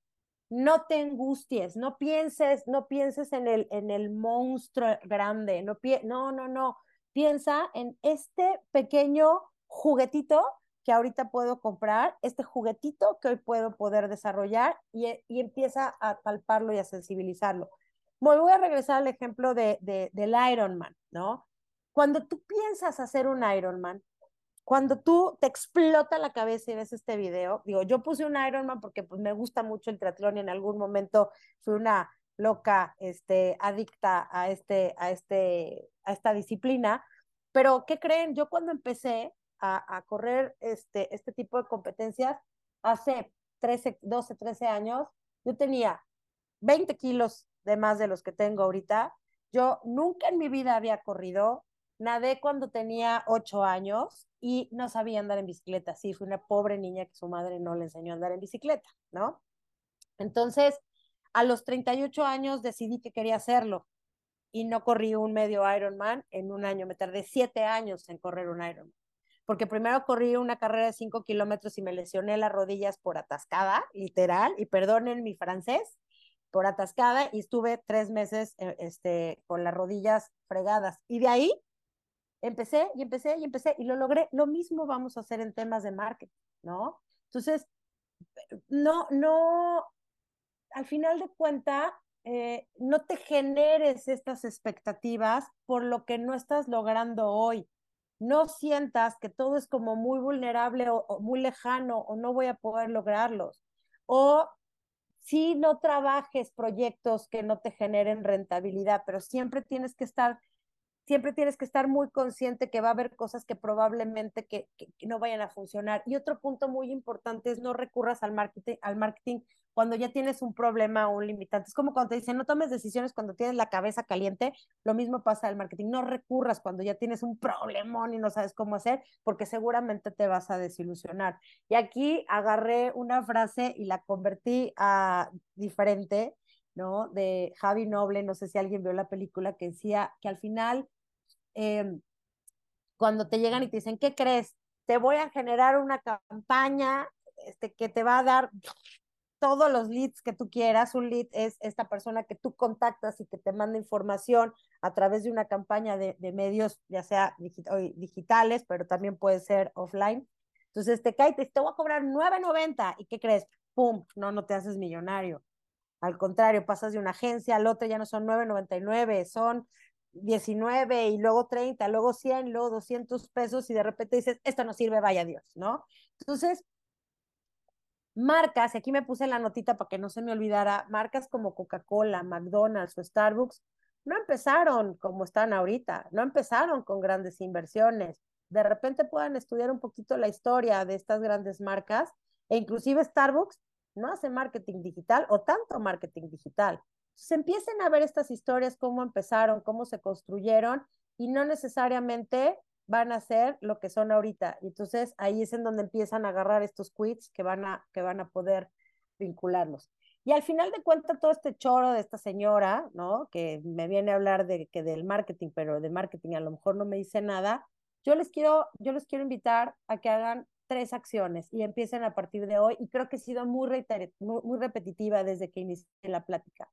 No te angusties, no pienses, no pienses en el, en el monstruo grande, no, no, no, no. Piensa en este pequeño juguetito que ahorita puedo comprar, este juguetito que hoy puedo poder desarrollar y, y empieza a palparlo y a sensibilizarlo. voy a regresar al ejemplo de, de, del Ironman, ¿no? Cuando tú piensas hacer un Ironman, cuando tú te explota la cabeza y ves este video, digo, yo puse un Ironman porque pues me gusta mucho el triatlón y en algún momento fui una loca, este, adicta a este, a este, a esta disciplina, pero ¿qué creen? Yo cuando empecé, a, correr este, este tipo de competencias hace 13, 12, 13 años, yo tenía 20 kilos de más de los que tengo ahorita. Yo nunca en mi vida había corrido, nadé cuando tenía 8 años y no sabía andar en bicicleta. Sí, fui una pobre niña que su madre no le enseñó a andar en bicicleta, ¿no? Entonces, a los 38 años decidí que quería hacerlo y no corrí un medio Ironman en un año. Me tardé siete años en correr un Ironman porque primero corrí una carrera de cinco kilómetros y me lesioné las rodillas por atascada, literal, y perdonen mi francés, por atascada, y estuve tres meses eh, este, con las rodillas fregadas. Y de ahí empecé y empecé y empecé y lo logré. Lo mismo vamos a hacer en temas de marketing, ¿no? Entonces, no, no, al final de cuenta, eh, no te generes estas expectativas por lo que no estás logrando hoy. No sientas que todo es como muy vulnerable o, muy lejano o no voy a poder lograrlos. O si no trabajes proyectos que no te generen rentabilidad, pero siempre tienes que estar siempre tienes que estar muy consciente que va a haber cosas que probablemente que, no vayan a funcionar. Y otro punto muy importante es no recurras al marketing, al marketing cuando ya tienes un problema o un limitante. Es como cuando te dicen, no tomes decisiones cuando tienes la cabeza caliente, lo mismo pasa al marketing. No recurras cuando ya tienes un problemón y no sabes cómo hacer, porque seguramente te vas a desilusionar. Y aquí agarré una frase y la convertí a diferente, ¿no? De Javi Noble, no sé si alguien vio la película, que decía que al final Em, cuando te llegan y te dicen, ¿qué crees? Te voy a generar una campaña este, que te va a dar todos los leads que tú quieras. Un lead es esta persona que tú contactas y que te manda información a través de una campaña de, medios, ya sea digitales, pero también puede ser offline. Entonces te cae, te, te voy a cobrar 9.90 y ¿qué crees? ¡Pum! No, no te haces millonario. Al contrario, pasas de una agencia al otro, ya no son 9.99, son 19 y luego 30, luego 100, luego 200 pesos y de repente dices, esto no sirve, vaya Dios, ¿no? Entonces, marcas, y aquí me puse la notita para que no se me olvidara, marcas como Coca-Cola, McDonald's o Starbucks, no empezaron como están ahorita, no empezaron con grandes inversiones. De repente puedan estudiar un poquito la historia de estas grandes marcas e inclusive Starbucks no hace marketing digital o tanto marketing digital se empiecen a ver estas historias, cómo empezaron, cómo se construyeron y no necesariamente van a ser lo que son ahorita. Entonces ahí es en donde empiezan a agarrar estos quits que van a, que van a poder vincularlos. Y al final de cuentas, todo este choro de esta señora, ¿no? Que me viene a hablar de que del marketing, pero de marketing a lo mejor no me dice nada. Yo les quiero, yo les quiero invitar a que hagan tres acciones y empiecen a partir de hoy. Y creo que he sido muy, muy repetitiva desde que inicié la plática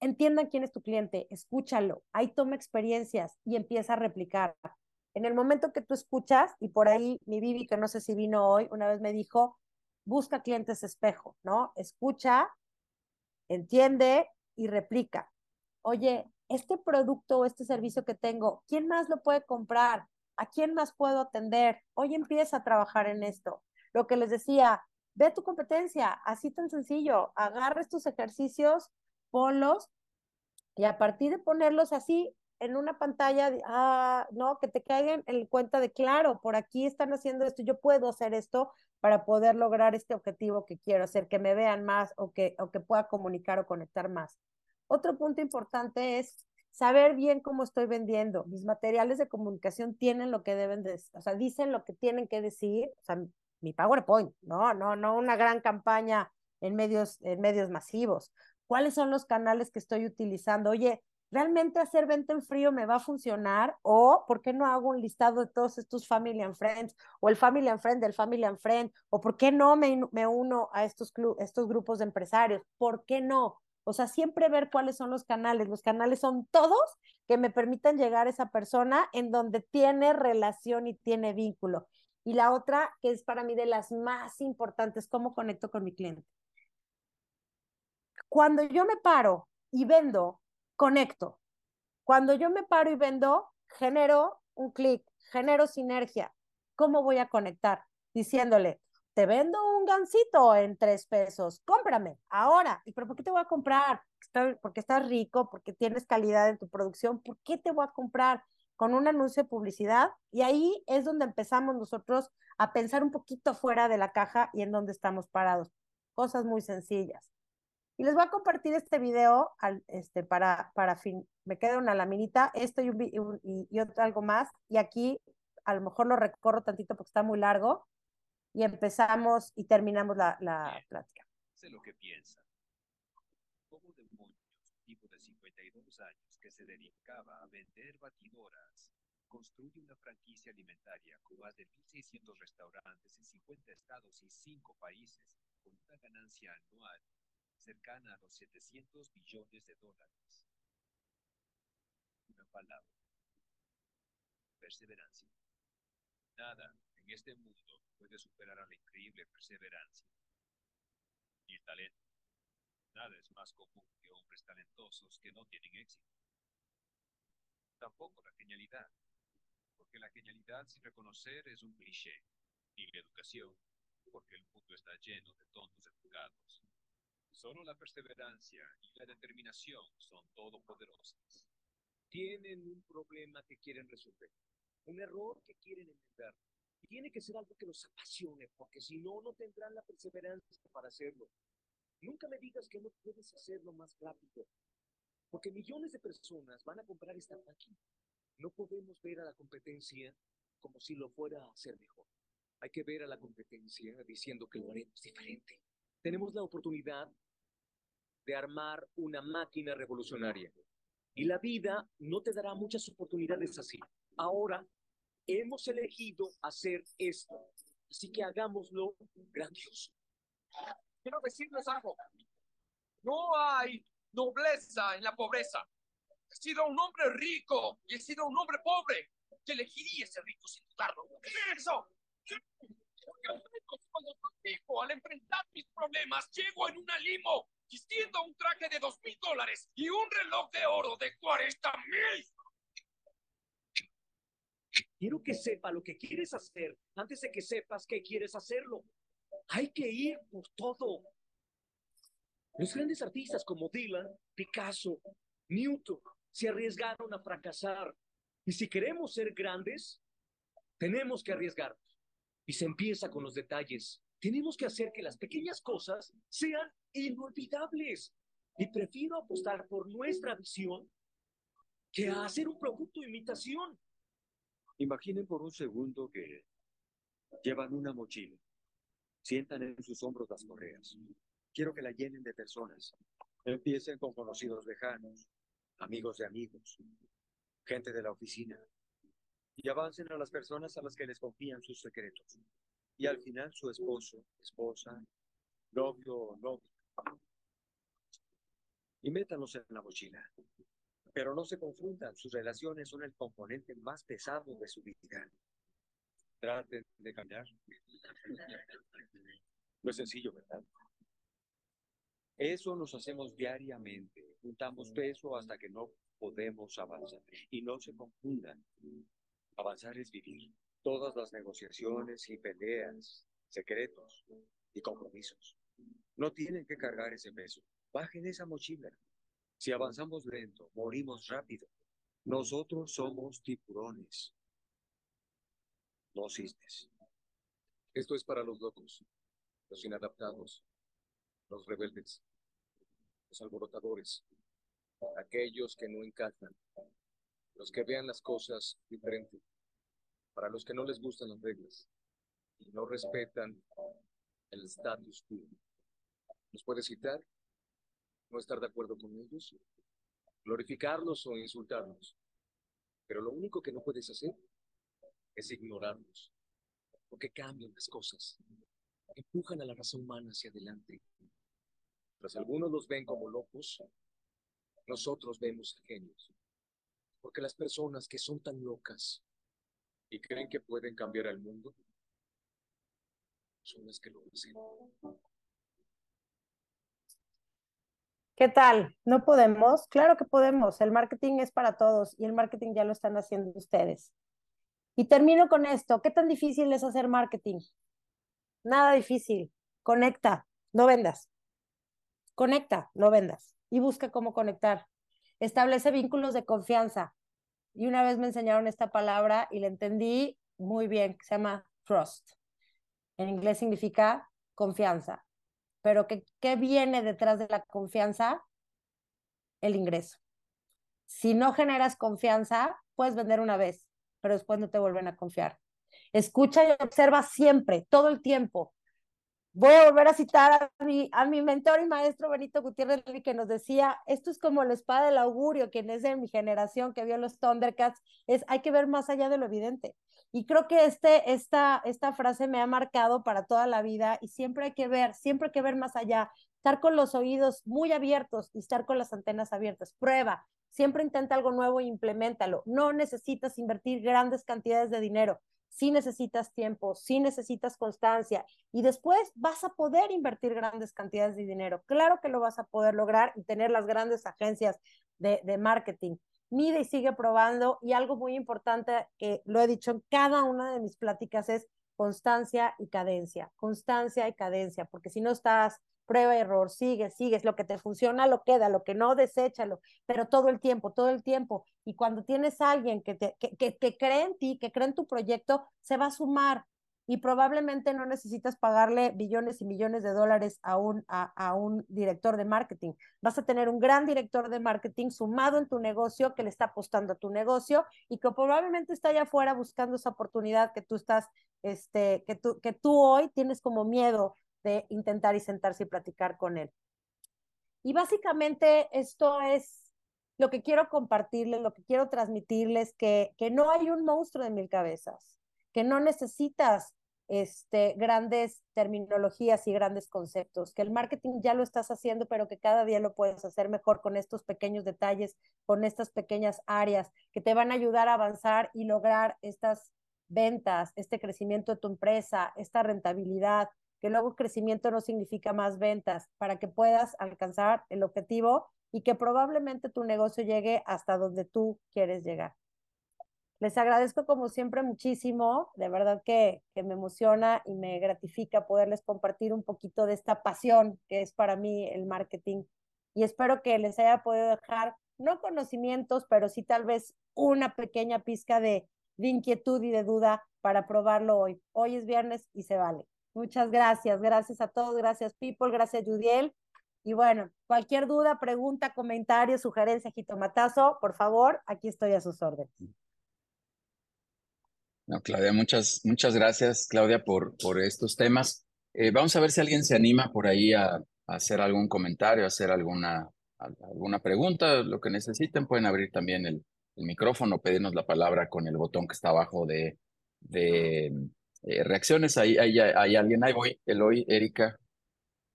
entiendan quién es tu cliente, escúchalo, ahí toma experiencias y empieza a replicar. En el momento que tú escuchas, y por ahí mi Vivi, que no sé si vino hoy, una vez me dijo, busca clientes espejo, ¿no? Escucha, entiende y replica. Oye, este producto o este servicio que tengo, ¿quién más lo puede comprar? ¿A quién más puedo atender? Hoy empieza a trabajar en esto. Lo que les decía, ve tu competencia, así tan sencillo, agarra estos ejercicios ponlos y a partir de ponerlos así en una pantalla, ah, no, que te caigan en cuenta de, claro, por aquí están haciendo esto, yo puedo hacer esto para poder lograr este objetivo que quiero hacer, que me vean más o que, o que pueda comunicar o conectar más. Otro punto importante es saber bien cómo estoy vendiendo. Mis materiales de comunicación tienen lo que deben de, o sea, dicen lo que tienen que decir, o sea, mi PowerPoint, no, no, no una gran campaña en medios, en medios masivos cuáles son los canales que estoy utilizando. Oye, ¿realmente hacer venta en frío me va a funcionar? O, ¿por qué no hago un listado de todos estos Family and Friends? O el Family and Friend del Family and Friend? ¿O por qué no me, me uno a estos, estos grupos de empresarios? ¿Por qué no? O sea, siempre ver cuáles son los canales. Los canales son todos que me permitan llegar a esa persona en donde tiene relación y tiene vínculo. Y la otra, que es para mí de las más importantes, cómo conecto con mi cliente. Cuando yo me paro y vendo, conecto. Cuando yo me paro y vendo, genero un clic, genero sinergia. ¿Cómo voy a conectar? Diciéndole, te vendo un gancito en tres pesos, cómprame ahora. ¿Y pero por qué te voy a comprar? Porque estás rico, porque tienes calidad en tu producción. ¿Por qué te voy a comprar? Con un anuncio de publicidad. Y ahí es donde empezamos nosotros a pensar un poquito fuera de la caja y en dónde estamos parados. Cosas muy sencillas. Y les voy a compartir este video al, este, para, para fin. Me queda una laminita, esto y, un, y, otro, algo más. Y aquí a lo mejor lo recorro tantito porque está muy largo. Y empezamos y terminamos la, la plática. Sé lo que piensa. Como demonios, tipo de 52 años que se dedicaba a vender batidoras, construye una franquicia alimentaria con más de 1.600 restaurantes en 50 estados y 5 países, con una ganancia anual cercana a los 700 billones de dólares. Una palabra. Perseverancia. Nada en este mundo puede superar a la increíble perseverancia. Y el talento. Nada es más común que hombres talentosos que no tienen éxito. Tampoco la genialidad, porque la genialidad sin reconocer es un cliché, ni la educación, porque el mundo está lleno de tontos educados. Solo la perseverancia y la determinación son todopoderosas. Tienen un problema que quieren resolver, un error que quieren entender. Y tiene que ser algo que los apasione, porque si no, no tendrán la perseverancia para hacerlo. Nunca me digas que no puedes hacerlo más rápido, porque millones de personas van a comprar esta máquina. No podemos ver a la competencia como si lo fuera a hacer mejor. Hay que ver a la competencia diciendo que lo haremos diferente. Tenemos la oportunidad de armar una máquina revolucionaria. Y la vida no te dará muchas oportunidades así. Ahora hemos elegido hacer esto. Así que hagámoslo grandioso. Quiero decirles algo. No hay nobleza en la pobreza. He sido un hombre rico y he sido un hombre pobre. Yo elegiría ser rico sin dudarlo. ¿Qué es eso? Cuando digo, al enfrentar mis problemas, llego en una limo, vistiendo un traje de dos mil dólares y un reloj de oro de cuarenta mil. Quiero que sepa lo que quieres hacer antes de que sepas que quieres hacerlo. Hay que ir por todo. Los grandes artistas como Dylan, Picasso, Newton se arriesgaron a fracasar. Y si queremos ser grandes, tenemos que arriesgarnos. Y se empieza con los detalles. Tenemos que hacer que las pequeñas cosas sean inolvidables. Y prefiero apostar por nuestra visión que a hacer un producto de imitación. Imaginen por un segundo que llevan una mochila, sientan en sus hombros las correas. Quiero que la llenen de personas. Empiecen con conocidos lejanos, amigos de amigos, gente de la oficina, y avancen a las personas a las que les confían sus secretos. Y al final su esposo, esposa, novio o novia. Y métanlos en la mochila. Pero no se confundan, sus relaciones son el componente más pesado de su vida. Traten de cambiar. No es sencillo, ¿verdad? Eso nos hacemos diariamente. Juntamos peso hasta que no podemos avanzar. Y no se confundan. Avanzar es vivir. Todas las negociaciones y peleas, secretos y compromisos. No tienen que cargar ese peso. Bajen esa mochila. Si avanzamos lento, morimos rápido. Nosotros somos tiburones, no cisnes. Esto es para los locos, los inadaptados, los rebeldes, los alborotadores, aquellos que no encajan, los que vean las cosas diferente, para los que no les gustan las reglas y no respetan el status quo. ¿Nos puede citar? ¿No estar de acuerdo con ellos? ¿Glorificarlos o insultarlos? Pero lo único que no puedes hacer es ignorarlos, porque cambian las cosas, empujan a la raza humana hacia adelante. Tras algunos los ven como locos, nosotros vemos a genios, porque las personas que son tan locas y creen que pueden cambiar el mundo son las que lo hacen. ¿Qué tal? ¿No podemos? Claro que podemos. El marketing es para todos y el marketing ya lo están haciendo ustedes. Y termino con esto. ¿Qué tan difícil es hacer marketing? Nada difícil. Conecta, no vendas. Conecta, no vendas. Y busca cómo conectar. Establece vínculos de confianza. Y una vez me enseñaron esta palabra y la entendí muy bien, se llama trust. En inglés significa confianza. Pero ¿qué, ¿qué viene detrás de la confianza? El ingreso. Si no generas confianza, puedes vender una vez, pero después no te vuelven a confiar. Escucha y observa siempre, todo el tiempo. Voy a volver a citar a mi, a mi mentor y maestro Benito Gutiérrez que nos decía, esto es como la espada del augurio, quien es de mi generación que vio los Thundercats, es hay que ver más allá de lo evidente. Y creo que este, esta, esta frase me ha marcado para toda la vida y siempre hay que ver, siempre hay que ver más allá, estar con los oídos muy abiertos y estar con las antenas abiertas. Prueba, siempre intenta algo nuevo e implementalo. No necesitas invertir grandes cantidades de dinero si necesitas tiempo, si necesitas constancia y después vas a poder invertir grandes cantidades de dinero. Claro que lo vas a poder lograr y tener las grandes agencias de, de marketing. Mide y sigue probando y algo muy importante que lo he dicho en cada una de mis pláticas es constancia y cadencia, constancia y cadencia, porque si no estás prueba error, sigue, sigues, lo que te funciona lo queda, lo que no, deséchalo, pero todo el tiempo, todo el tiempo. Y cuando tienes alguien que, te, que, que, que cree en ti, que cree en tu proyecto, se va a sumar y probablemente no necesitas pagarle billones y millones de dólares a un, a, a, un director de marketing. Vas a tener un gran director de marketing sumado en tu negocio que le está apostando a tu negocio y que probablemente está allá afuera buscando esa oportunidad que tú estás, este, que tú, que tú hoy tienes como miedo de intentar y sentarse y platicar con él. Y básicamente esto es lo que quiero compartirles, lo que quiero transmitirles, que, que no hay un monstruo de mil cabezas, que no necesitas este, grandes terminologías y grandes conceptos, que el marketing ya lo estás haciendo, pero que cada día lo puedes hacer mejor con estos pequeños detalles, con estas pequeñas áreas que te van a ayudar a avanzar y lograr estas ventas, este crecimiento de tu empresa, esta rentabilidad, que luego crecimiento no significa más ventas, para que puedas alcanzar el objetivo y que probablemente tu negocio llegue hasta donde tú quieres llegar. Les agradezco como siempre muchísimo, de verdad que, que me emociona y me gratifica poderles compartir un poquito de esta pasión que es para mí el marketing y espero que les haya podido dejar no conocimientos, pero sí tal vez una pequeña pizca de, de inquietud y de duda para probarlo hoy. Hoy es viernes y se vale. Muchas gracias, gracias a todos, gracias People, gracias Judiel. Y bueno, cualquier duda, pregunta, comentario, sugerencia, jitomatazo, por favor, aquí estoy a sus órdenes. No, Claudia, muchas, muchas gracias, Claudia, por, por estos temas. Eh, vamos a ver si alguien se anima por ahí a, a hacer algún comentario, a hacer alguna, alguna pregunta, lo que necesiten. Pueden abrir también el, el micrófono, pedirnos la palabra con el botón que está abajo de, de eh, reacciones. Ahí hay, hay, alguien, ahí voy, Eloy, Erika.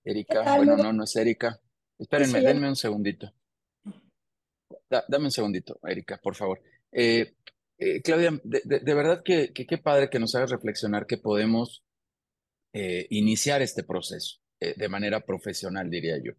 Erika, bueno, no, no es Erika. Espérenme, sí, denme un segundito. Da, dame un segundito, Erika, por favor. Eh, eh, Claudia, de, de, de, verdad que qué padre que nos hagas reflexionar que podemos iniciar este proceso de manera profesional, diría yo.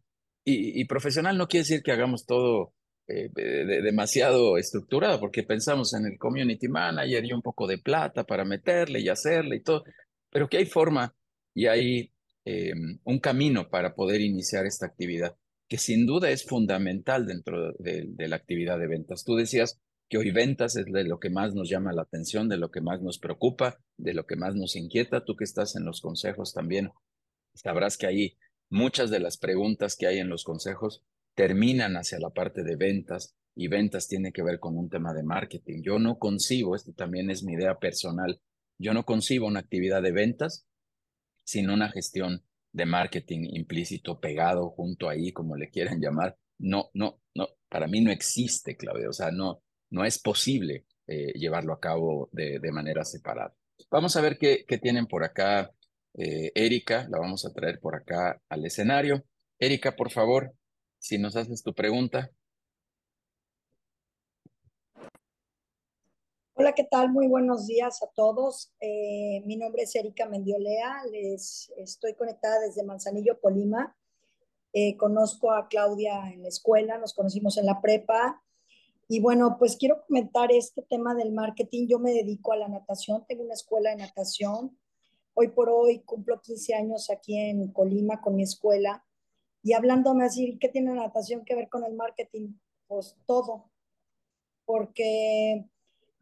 Y, y, profesional no quiere decir que hagamos todo eh, de, demasiado estructurado, porque pensamos en el community manager y un poco de plata para meterle y hacerle y todo, pero que hay forma y hay eh, un camino para poder iniciar esta actividad, que sin duda es fundamental dentro de, de, la actividad de ventas. Tú decías que hoy ventas es de lo que más nos llama la atención, de lo que más nos preocupa, de lo que más nos inquieta. Tú que estás en los consejos también, sabrás que ahí muchas de las preguntas que hay en los consejos terminan hacia la parte de ventas y ventas tiene que ver con un tema de marketing. Yo no concibo, esto también es mi idea personal, yo no concibo una actividad de ventas sin una gestión de marketing implícito, pegado junto ahí, como le quieran llamar. No, no, no, para mí no existe, Claudia, o sea, no, no es posible eh, llevarlo a cabo de, de, manera separada. Vamos a ver qué, qué tienen por acá. Eh, Erika, la vamos a traer por acá al escenario. Erika, por favor, si nos haces tu pregunta. Hola, ¿qué tal? Muy buenos días a todos. Eh, mi nombre es Erika Mendiolea, les estoy conectada desde Manzanillo, Colima. Eh, conozco a Claudia en la escuela, nos conocimos en la prepa. Y bueno, pues quiero comentar este tema del marketing. Yo me dedico a la natación, tengo una escuela de natación. Hoy por hoy cumplo 15 años aquí en Colima con mi escuela y hablándome así, ¿qué tiene la natación que ver con el marketing? Pues todo, porque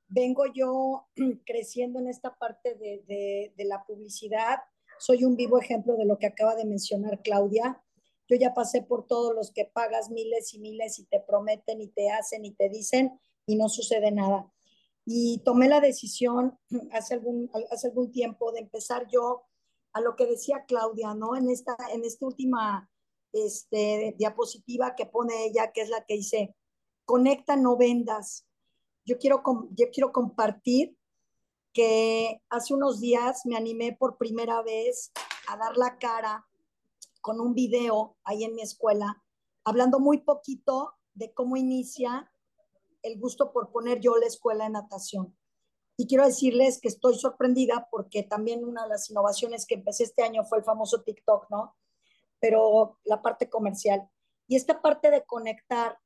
vengo yo (clears throat) creciendo en esta parte de, de, de, la publicidad. Soy un vivo ejemplo de lo que acaba de mencionar Claudia. Yo ya pasé por todos los que pagas miles y miles y te prometen y te hacen y te dicen y no sucede nada. Y tomé la decisión (clears throat) hace algún, hace algún tiempo de empezar yo a lo que decía Claudia, ¿no? En esta, en esta última este, diapositiva que pone ella, que es la que dice, conecta, no vendas. Yo quiero, yo quiero compartir que hace unos días me animé por primera vez a dar la cara con un video ahí en mi escuela, hablando muy poquito de cómo inicia el gusto por poner yo la escuela de natación. Y quiero decirles que estoy sorprendida porque también una de las innovaciones que empecé este año fue el famoso TikTok, ¿no? Pero la parte comercial. Y esta parte de conectar,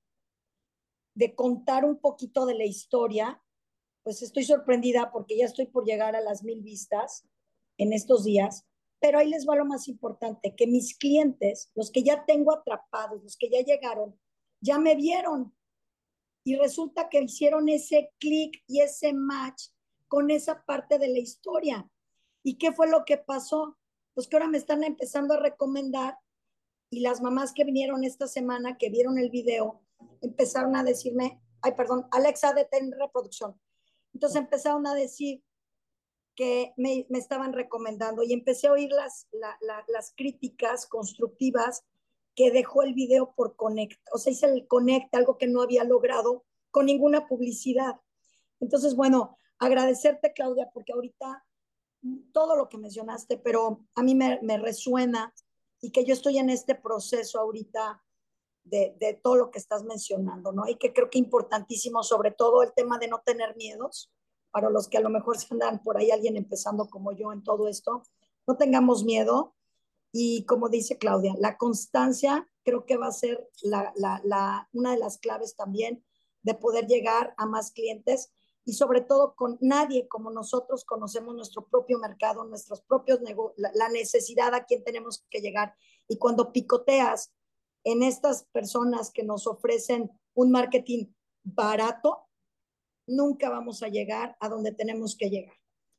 de contar un poquito de la historia, pues estoy sorprendida porque ya estoy por llegar a las mil vistas en estos días. Pero ahí les va lo más importante, que mis clientes, los que ya tengo atrapados, los que ya llegaron, ya me vieron. Y resulta que hicieron ese clic y ese match con esa parte de la historia. ¿Y qué fue lo que pasó? Pues que ahora me están empezando a recomendar y las mamás que vinieron esta semana, que vieron el video, empezaron a decirme, ay, perdón, Alexa, detén reproducción. Entonces empezaron a decir que me, me estaban recomendando y empecé a oír las, las críticas constructivas que dejó el video por conectar, o sea, hice el connect, algo que no había logrado con ninguna publicidad. Entonces, bueno, agradecerte, Claudia, porque ahorita todo lo que mencionaste, pero a mí me, me resuena y que yo estoy en este proceso ahorita de, de, todo lo que estás mencionando, ¿no? Y que creo que importantísimo, sobre todo el tema de no tener miedos, para los que a lo mejor se andan por ahí alguien empezando como yo en todo esto, no tengamos miedo. Y como dice Claudia, la constancia creo que va a ser la, la, una de las claves también de poder llegar a más clientes y sobre todo con nadie como nosotros conocemos nuestro propio mercado, nuestros propios negocios, la necesidad a quien tenemos que llegar. Y cuando picoteas en estas personas que nos ofrecen un marketing barato, nunca vamos a llegar a donde tenemos que llegar.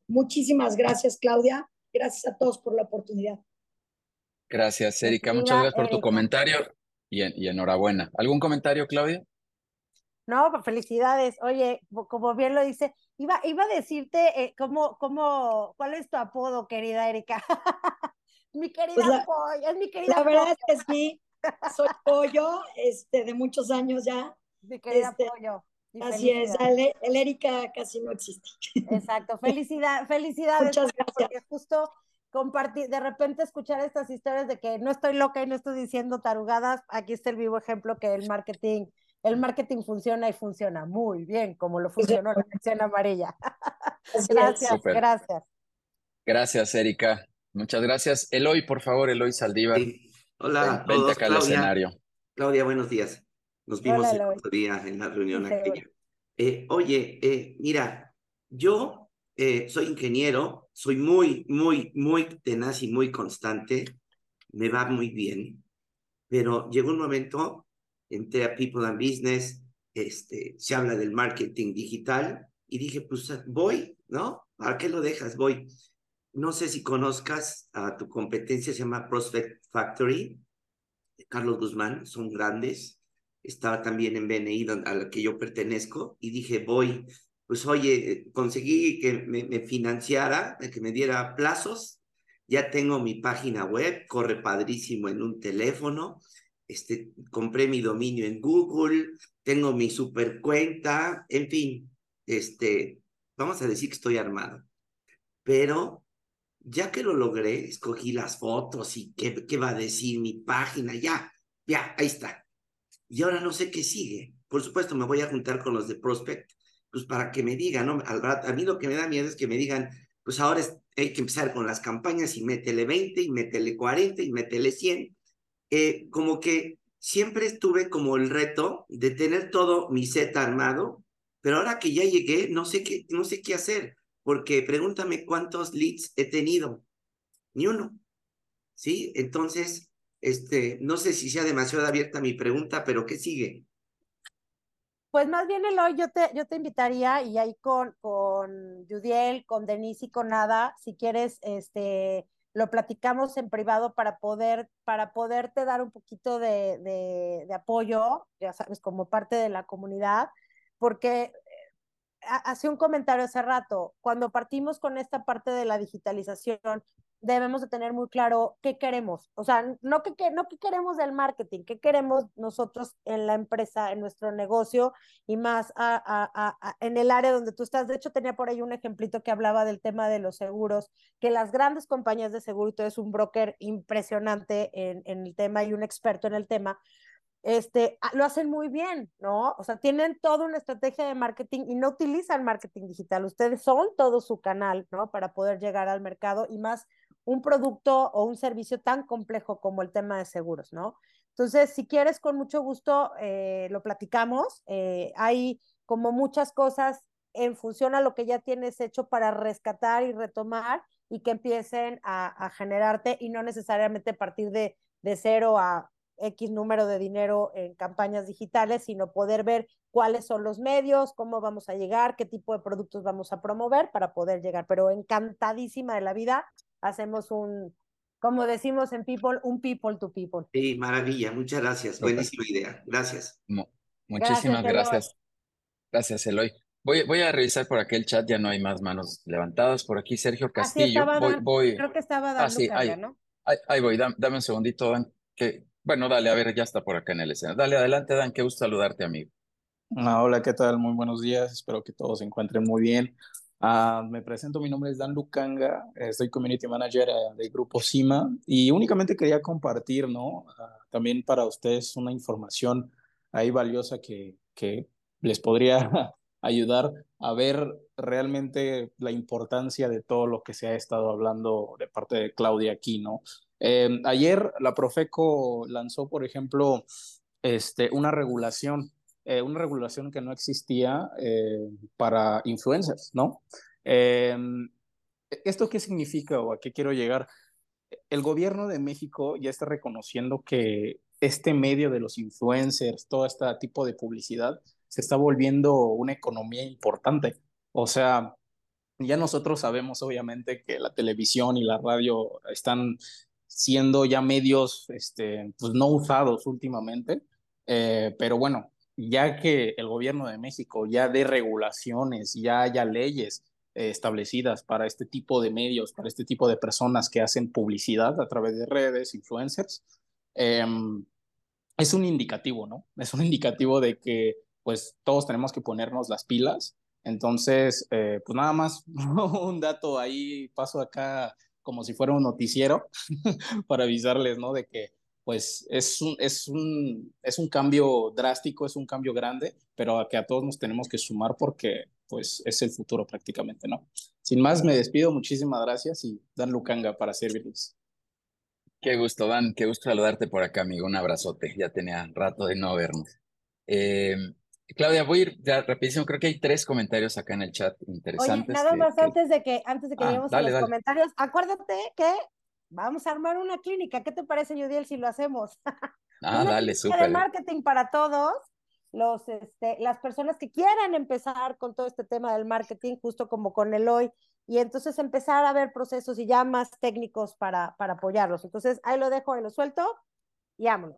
Muchísimas gracias, Claudia. Gracias a todos por la oportunidad. Gracias, Erika. Muchas gracias por tu comentario y, y enhorabuena. ¿Algún comentario, Claudia? No, pues, felicidades. Oye, como bien lo dice, iba, iba a decirte eh, cómo, cómo, cuál es tu apodo, querida Erika. (laughs) mi querida pues la, es mi querida La verdad es que sí, soy Pollo, este, de muchos años ya. Mi querida este, Pollo. Así es, el, el, Erika casi no existe. Exacto, (laughs) felicidad, felicidades. Muchas gracias. Porque justo compartir, de repente escuchar estas historias de que no estoy loca y no estoy diciendo tarugadas, aquí está el vivo ejemplo que el marketing el marketing funciona y funciona muy bien, como lo funcionó la sección amarilla. gracias, gracias. Gracias, Erika. Muchas gracias. Eloy, por favor, Eloy Saldívar. Sí. Hola, Ven, todos, acá Claudia, al escenario. Claudia, buenos días. Nos vimos Hola, el otro día en la reunión sí, aquella. Eh, oye, eh, mira, yo eh, soy ingeniero, soy muy, muy, muy tenaz y muy constante, me va muy bien, pero llegó un momento entré a People and Business, este, se habla del marketing digital y dije, pues voy, ¿no? ¿Para qué lo dejas? Voy. No sé si conozcas a tu competencia, se llama Prospect Factory, Carlos Guzmán, son grandes. Estaba también en BNI, a la que yo pertenezco, y dije, voy. Pues oye, conseguí que me, me financiara, que me diera plazos. Ya tengo mi página web, corre padrísimo en un teléfono este, compré mi dominio en Google, tengo mi super cuenta, en fin, este, vamos a decir que estoy armado. Pero ya que lo logré, escogí las fotos y qué, qué va a decir mi página, ya, ya, ahí está. Y ahora no sé qué sigue. Por supuesto, me voy a juntar con los de Prospect, pues para que me digan, ¿no? A mí lo que me da miedo es que me digan, pues ahora hay que empezar con las campañas y métele 20 y métele 40 y métele 100 eh, como que siempre estuve como el reto de tener todo mi set armado, pero ahora que ya llegué, no sé qué, no sé qué hacer, porque pregúntame cuántos leads he tenido, ni uno, ¿sí? Entonces, este, no sé si sea demasiado abierta mi pregunta, pero ¿qué sigue? Pues más bien, Eloy, yo te, yo te invitaría, y ahí con, con Judiel, con Denise y con Nada, si quieres, este, lo platicamos en privado para poder, para poderte dar un poquito de, de, de apoyo, ya sabes, como parte de la comunidad, porque eh, hace un comentario hace rato, cuando partimos con esta parte de la digitalización, debemos de tener muy claro qué queremos. O sea, no qué no qué queremos del marketing, qué queremos nosotros en la empresa, en nuestro negocio y más a, a, a, en el área donde tú estás. De hecho, tenía por ahí un ejemplito que hablaba del tema de los seguros, que las grandes compañías de seguro, tú eres un broker impresionante en, en el tema y un experto en el tema, este, lo hacen muy bien, ¿no? O sea, tienen toda una estrategia de marketing y no utilizan marketing digital. Ustedes son todo su canal, ¿no? Para poder llegar al mercado y más un producto o un servicio tan complejo como el tema de seguros, ¿no? Entonces, si quieres, con mucho gusto eh, lo platicamos. Eh, hay como muchas cosas en función a lo que ya tienes hecho para rescatar y retomar y que empiecen a, a generarte y no necesariamente partir de, de cero a X número de dinero en campañas digitales, sino poder ver cuáles son los medios, cómo vamos a llegar, qué tipo de productos vamos a promover para poder llegar. Pero encantadísima de la vida, hacemos un, como decimos en People, un people to people. Sí, maravilla, muchas gracias, buenísima idea, gracias. muchísimas gracias. Gracias, Eloy. Voy, voy, a revisar por aquel chat, ya no hay más manos levantadas. Por aquí, Sergio Castillo. voy, voy... Creo que estaba dando ah, sí, ahí, ¿no? Ahí, voy, dame, dame un segundito, Dan, que bueno, dale, a ver, ya está por acá en el escenario. Dale, adelante, Dan, qué gusto saludarte, amigo. Ah, hola, ¿qué tal? Muy buenos días, espero que todos se encuentren muy bien. Ah, me presento, mi nombre es Dan Lucanga, soy Community Manager eh, del Grupo CIMA y únicamente quería compartir, ¿no? Ah, también para ustedes una información ahí valiosa que, que les podría (laughs) ayudar a ver realmente la importancia de todo lo que se ha estado hablando de parte de Claudia aquí, ¿no? Eh, ayer la Profeco lanzó, por ejemplo, este, una regulación, eh, una regulación que no existía eh, para influencers, ¿no? ¿Esto qué significa o a qué quiero llegar? El gobierno de México ya está reconociendo que este medio de los influencers, todo este tipo de publicidad, se está volviendo una economía importante. O sea, ya nosotros sabemos obviamente que la televisión y la radio están siendo ya medios este, pues no usados últimamente, eh, pero bueno, ya que el gobierno de México ya dé regulaciones, ya haya leyes eh, establecidas para este tipo de medios, para este tipo de personas que hacen publicidad a través de redes, influencers, em, es un indicativo, ¿no? Es un indicativo de que pues todos tenemos que ponernos las pilas. Entonces, eh, pues nada más (laughs) un dato ahí, paso acá como si fuera un noticiero (laughs) para avisarles, ¿no? De que pues es un, es, un, es un cambio drástico, es un cambio grande, pero a que a todos nos tenemos que sumar porque pues es el futuro prácticamente, ¿no? Sin más, me despido, muchísimas gracias y Dan Lucanga para servirles. Qué gusto, Dan, qué gusto saludarte por acá, amigo, un abrazote, ya tenía rato de no vernos. Eh, Claudia, voy a ir ya rapidísimo. Creo que hay tres comentarios acá en el chat interesantes. Oye, nada más antes de que antes de que ah, lleguemos a los comentarios, acuérdate que vamos a armar una clínica. ¿Qué te parece, Judiel, si lo hacemos? (laughs) Ah, dale, súper. de marketing para todos. Los, este, las personas que quieran empezar con todo este tema del marketing, justo como con el hoy, y entonces empezar a ver procesos y ya más técnicos para, para apoyarlos. Entonces, ahí lo dejo, ahí lo suelto y vámonos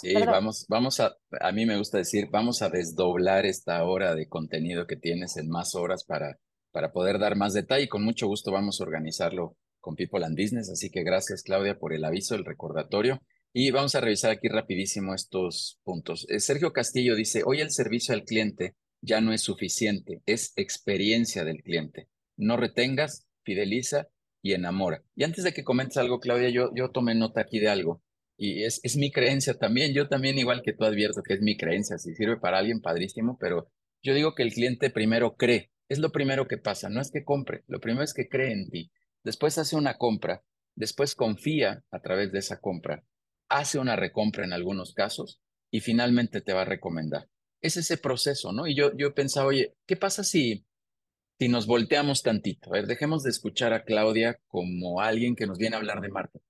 sí, vamos, vamos a, a mí me gusta decir, vamos a desdoblar esta hora de contenido que tienes en más horas para, para poder dar más detalle. Con mucho gusto vamos a organizarlo con People and Business. Así que gracias, Claudia, por el aviso, el recordatorio. Y vamos a revisar aquí rapidísimo estos puntos. Eh, Sergio Castillo dice, hoy el servicio al cliente ya no es suficiente, es experiencia del cliente. No retengas, fideliza y enamora. Y antes de que comentes algo, Claudia, yo, yo tomé nota aquí de algo y es, es mi creencia también. Yo también, igual que tú, advierto que es mi creencia. Si sirve para alguien, padrísimo, pero yo digo que el cliente primero cree. Es lo primero que pasa. No es que compre, lo primero es que cree en ti. Después hace una compra, después confía a través de esa compra, hace una recompra en algunos casos y finalmente te va a recomendar. Es ese proceso, ¿no? Y yo, yo pensaba, oye, ¿qué pasa si, si nos volteamos tantito? A ver, dejemos de escuchar a Claudia como alguien que nos viene a hablar de marketing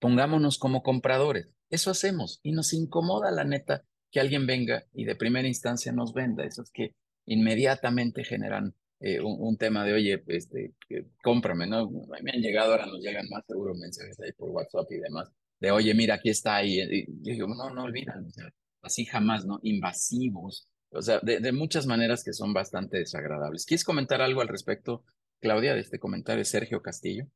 pongámonos como compradores. Eso hacemos y nos incomoda la neta que alguien venga y de primera instancia nos venda. Eso es que inmediatamente generan eh, un, tema de, oye, este, cómprame, ¿no? Me han llegado, ahora nos llegan más seguro mensajes ahí por WhatsApp y demás, de, oye, mira, aquí está ahí. Y, yo digo, no, no olvidan, así jamás, ¿no? Invasivos, o sea, de, de, muchas maneras que son bastante desagradables. ¿Quieres comentar algo al respecto, Claudia, de este comentario de Sergio Castillo?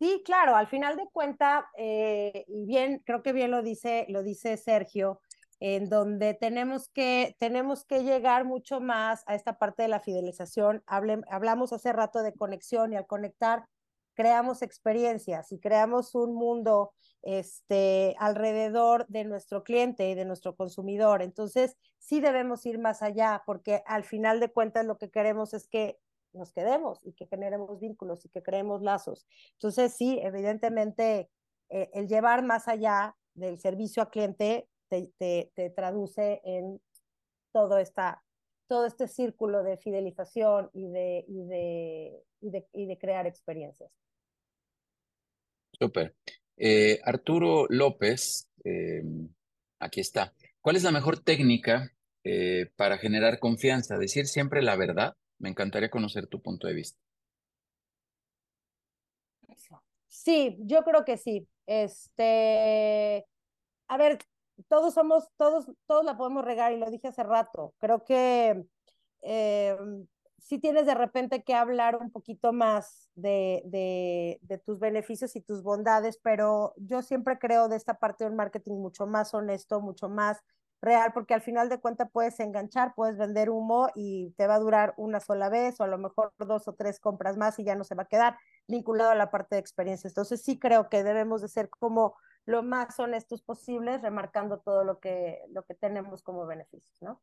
Sí, claro, al final de cuentas, eh, y bien, creo que bien lo dice, lo dice Sergio, en donde tenemos que, tenemos que llegar mucho más a esta parte de la fidelización. hablamos hace rato de conexión y al conectar creamos experiencias y creamos un mundo este, alrededor de nuestro cliente y de nuestro consumidor. Entonces, sí debemos ir más allá porque al final de cuentas lo que queremos es que nos quedemos y que generemos vínculos y que creemos lazos. Entonces, sí, evidentemente, eh, el llevar más allá del servicio a cliente te, te, te traduce en todo, esta, todo este círculo de fidelización y de, y de, y de, y de crear experiencias. Súper. Eh, Arturo López, eh, aquí está. ¿Cuál es la mejor técnica eh, para generar confianza? Decir siempre la verdad. Me encantaría conocer tu punto de vista. Sí, yo creo que sí. Este, a ver, todos somos, todos, todos la podemos regar y lo dije hace rato. Creo que si tienes de repente que hablar un poquito más de, de, tus beneficios y tus bondades, pero yo siempre creo de esta parte del marketing mucho más honesto, mucho más real, porque al final de cuentas puedes enganchar, puedes vender humo y te va a durar una sola vez o a lo mejor dos o tres compras más y ya no se va a quedar vinculado a la parte de experiencia. Entonces sí creo que debemos de ser como lo más honestos posibles, remarcando todo lo que, lo que tenemos como beneficios, ¿no?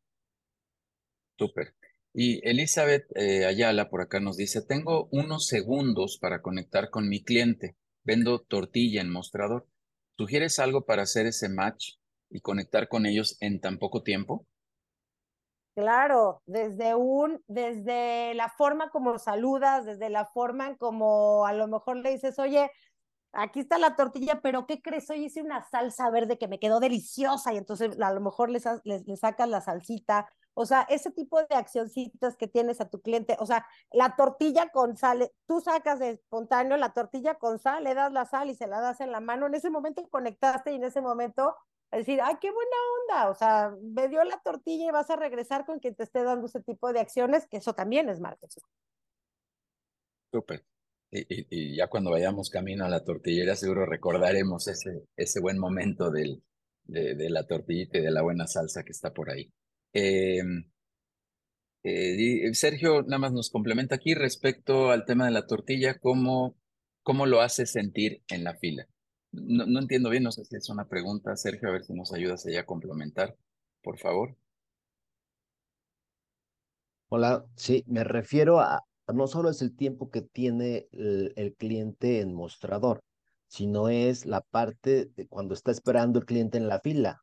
Súper. Y Elizabeth eh, Ayala por acá nos dice, tengo unos segundos para conectar con mi cliente. Vendo tortilla en mostrador. ¿Sugieres algo para hacer ese match y conectar con ellos en tan poco tiempo? Claro, desde un, desde la forma como saludas, desde la forma en como a lo mejor le dices, oye, aquí está la tortilla, pero ¿qué crees? Hoy hice una salsa verde que me quedó deliciosa y entonces a lo mejor le, le sacas la salsita o sea, ese tipo de accioncitas que tienes a tu cliente, o sea, la tortilla con sal, tú sacas de espontáneo la tortilla con sal, le das la sal y se la das en la mano, en ese momento conectaste y en ese momento decir, ay, qué buena onda, o sea, me dio la tortilla y vas a regresar con quien te esté dando ese tipo de acciones, que eso también es marketing. Súper. Y, ya cuando vayamos camino a la tortillera, seguro recordaremos ese, ese buen momento del, de, la tortillita y de la buena salsa que está por ahí. Em, eh, Sergio nada más nos complementa aquí respecto al tema de la tortilla, ¿cómo, cómo lo hace sentir en la fila? No, no, entiendo bien, no sé si es una pregunta, Sergio, a ver si nos ayudas allá a complementar, por favor. Hola, sí, me refiero a, no solo es el tiempo que tiene el, cliente en mostrador, sino es la parte de cuando está esperando el cliente en la fila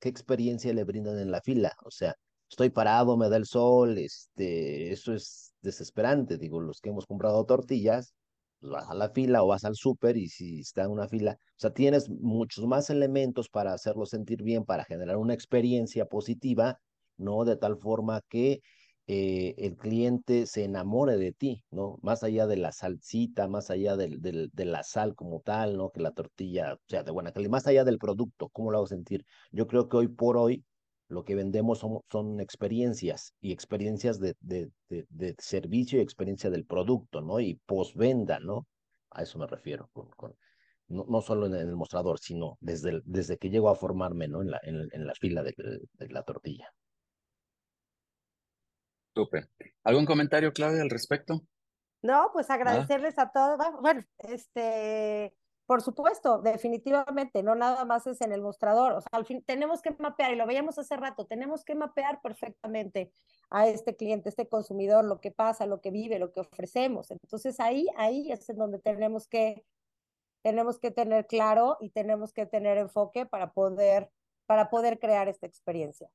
qué experiencia le brindan en la fila. O sea, estoy parado, me da el sol, este, eso es desesperante. Digo, los que hemos comprado tortillas, pues vas a la fila o vas al súper y si está en una fila, o sea, tienes muchos más elementos para hacerlo sentir bien, para generar una experiencia positiva, ¿no? De tal forma que eh, el cliente se enamore de ti, ¿no? Más allá de la salsita, más allá del, del, de la sal como tal, ¿no? Que la tortilla sea de buena calidad, más allá del producto, ¿cómo lo hago sentir? Yo creo que hoy por hoy lo que vendemos son, son experiencias y experiencias de, de, de, servicio y experiencia del producto, ¿no? Y postvenda, ¿no? A eso me refiero, con, con, no, no, solo en el mostrador, sino desde, desde que llego a formarme, ¿no? En la, en, la fila de la tortilla. Súper. ¿Algún comentario, Claudia, al respecto? No, pues agradecerles a todos. Bueno, este, por supuesto, definitivamente, no nada más es en el mostrador. O sea, al fin tenemos que mapear, y lo veíamos hace rato, tenemos que mapear perfectamente a este cliente, este consumidor, lo que pasa, lo que vive, lo que ofrecemos. Entonces ahí, ahí es en donde tenemos que, tenemos que tener claro y tenemos que tener enfoque para poder, para poder crear esta experiencia.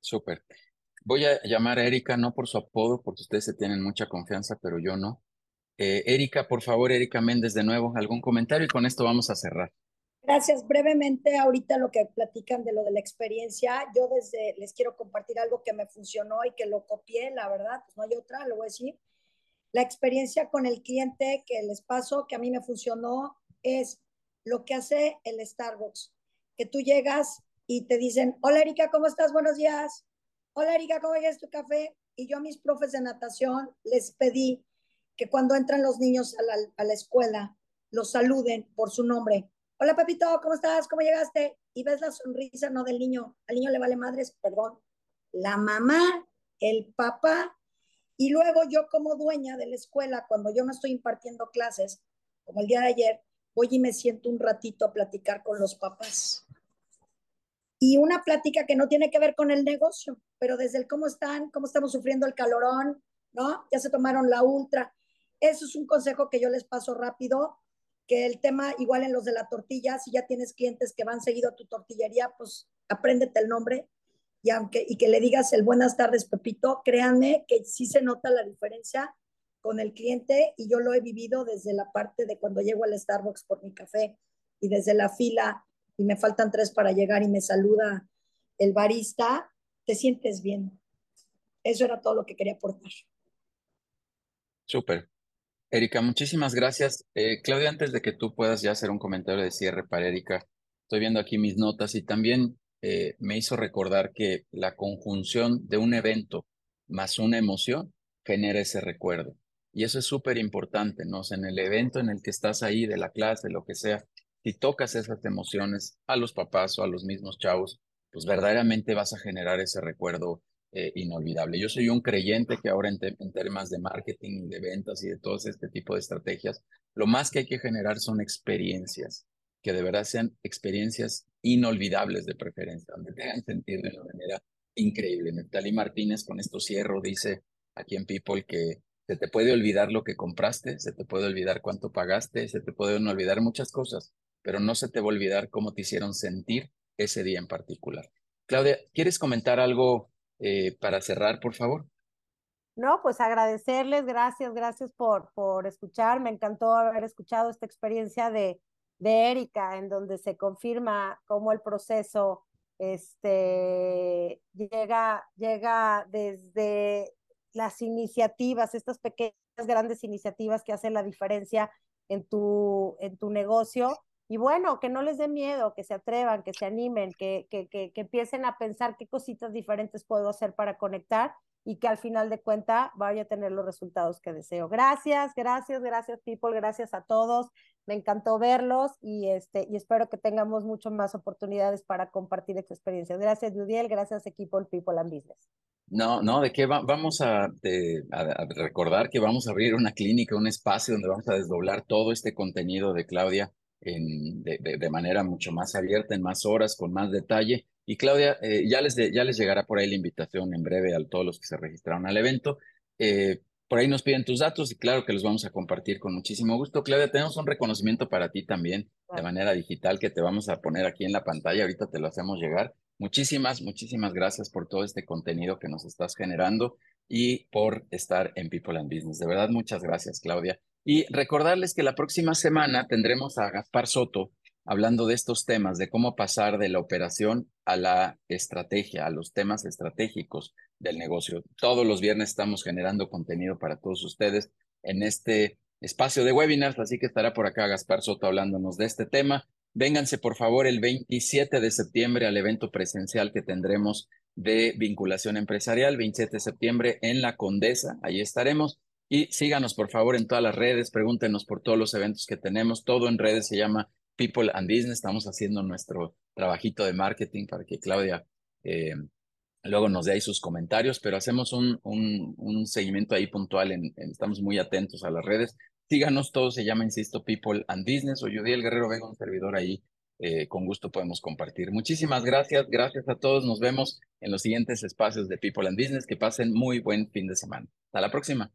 Súper. Voy a llamar a Erika, no por su apodo, porque ustedes se tienen mucha confianza, pero yo no. Eh, Erika, por favor, Erika Méndez, de nuevo, algún comentario y con esto vamos a cerrar. Gracias. Brevemente, ahorita lo que platican de lo de la experiencia, yo desde les quiero compartir algo que me funcionó y que lo copié, la verdad, pues no hay otra, lo voy a decir. La experiencia con el cliente que les paso, que a mí me funcionó, es lo que hace el Starbucks, que tú llegas y te dicen, hola Erika, ¿cómo estás? Buenos días hola Erika, ¿cómo es tu café? Y yo a mis profes de natación les pedí que cuando entran los niños a la, escuela, los saluden por su nombre. Hola, Pepito, ¿cómo estás? ¿Cómo llegaste? Y ves la sonrisa, no del niño. Al niño le vale madres, perdón. La mamá, el papá. Y luego yo como dueña de la escuela, cuando yo no estoy impartiendo clases, como el día de ayer, voy y me siento un ratito a platicar con los papás. Y una plática que no tiene que ver con el negocio, pero desde el cómo están, cómo estamos sufriendo el calorón, ¿no? Ya se tomaron la ultra. Eso es un consejo que yo les paso rápido, que el tema igual en los de la tortilla, si ya tienes clientes que van seguido a tu tortillería, pues apréndete el nombre y, aunque, y que le digas el buenas tardes, Pepito, créanme que sí se nota la diferencia con el cliente y yo lo he vivido desde la parte de cuando llego al Starbucks por mi café y desde la fila y me faltan tres para llegar y me saluda el barista, te sientes bien. Eso era todo lo que quería aportar. Súper. Erika, muchísimas gracias. Eh, Claudia, antes de que tú puedas ya hacer un comentario de cierre para Erika, estoy viendo aquí mis notas y también eh, me hizo recordar que la conjunción de un evento más una emoción genera ese recuerdo. Y eso es súper importante, ¿no? en el evento en el que estás ahí, de la clase, lo que sea, si tocas esas emociones a los papás o a los mismos chavos, pues verdaderamente vas a generar ese recuerdo eh, inolvidable. Yo soy un creyente que ahora en, en temas de marketing de ventas y de todo este tipo de estrategias, lo más que hay que generar son experiencias, que de verdad sean experiencias inolvidables de preferencia, donde te hagan sentir de una manera increíble. Neftali Martínez con esto cierro, dice aquí en People que se te puede olvidar lo que compraste, se te puede olvidar cuánto pagaste, se te pueden olvidar muchas cosas, pero no se te va a olvidar cómo te hicieron sentir ese día en particular. Claudia, ¿quieres comentar algo eh, para cerrar, por favor? No, pues agradecerles, gracias, gracias por, por escuchar. Me encantó haber escuchado esta experiencia de, de Erika, en donde se confirma cómo el proceso este, llega, llega desde las iniciativas, estas pequeñas, grandes iniciativas que hacen la diferencia en tu, en tu negocio. Y bueno, que no les dé miedo, que se atrevan, que se animen, que, que, que, que empiecen a pensar qué cositas diferentes puedo hacer para conectar y que al final de cuenta vaya a tener los resultados que deseo. Gracias, gracias, gracias people, gracias a todos. Me encantó verlos y este y espero que tengamos mucho más oportunidades para compartir esta experiencia. Gracias, Judiel, gracias equipo People and Business. No, no, de qué vamos a, recordar que vamos a abrir una clínica, un espacio donde vamos a desdoblar todo este contenido de Claudia en, de, de, manera mucho más abierta, en más horas, con más detalle. Y Claudia, eh, ya, les ya les llegará por ahí la invitación en breve a todos los que se registraron al evento. Eh, por ahí nos piden tus datos y claro que los vamos a compartir con muchísimo gusto. Claudia, tenemos un reconocimiento para ti también de manera digital que te vamos a poner aquí en la pantalla. Ahorita te lo hacemos llegar. Muchísimas, muchísimas gracias por todo este contenido que nos estás generando y por estar en People and Business. De verdad, muchas gracias, Claudia. Y recordarles que la próxima semana tendremos a Gaspar Soto hablando de estos temas, de cómo pasar de la operación a la estrategia, a los temas estratégicos del negocio. Todos los viernes estamos generando contenido para todos ustedes en este espacio de webinars, así que estará por acá Gaspar Soto hablándonos de este tema. Vénganse, por favor, el 27 de septiembre al evento presencial que tendremos de vinculación empresarial, 27 de septiembre en La Condesa, ahí estaremos. Y síganos, por favor, en todas las redes, pregúntenos por todos los eventos que tenemos, todo en redes se llama People and Business, estamos haciendo nuestro trabajito de marketing para que Claudia eh, luego nos dé ahí sus comentarios, pero hacemos un, un, seguimiento ahí puntual, en, estamos muy atentos a las redes Síganos, todo se llama, insisto, People and Business o Judiel Guerrero Vega, un servidor ahí. Eh, con gusto podemos compartir. Muchísimas gracias, gracias a todos. Nos vemos en los siguientes espacios de People and Business. Que pasen muy buen fin de semana. Hasta la próxima.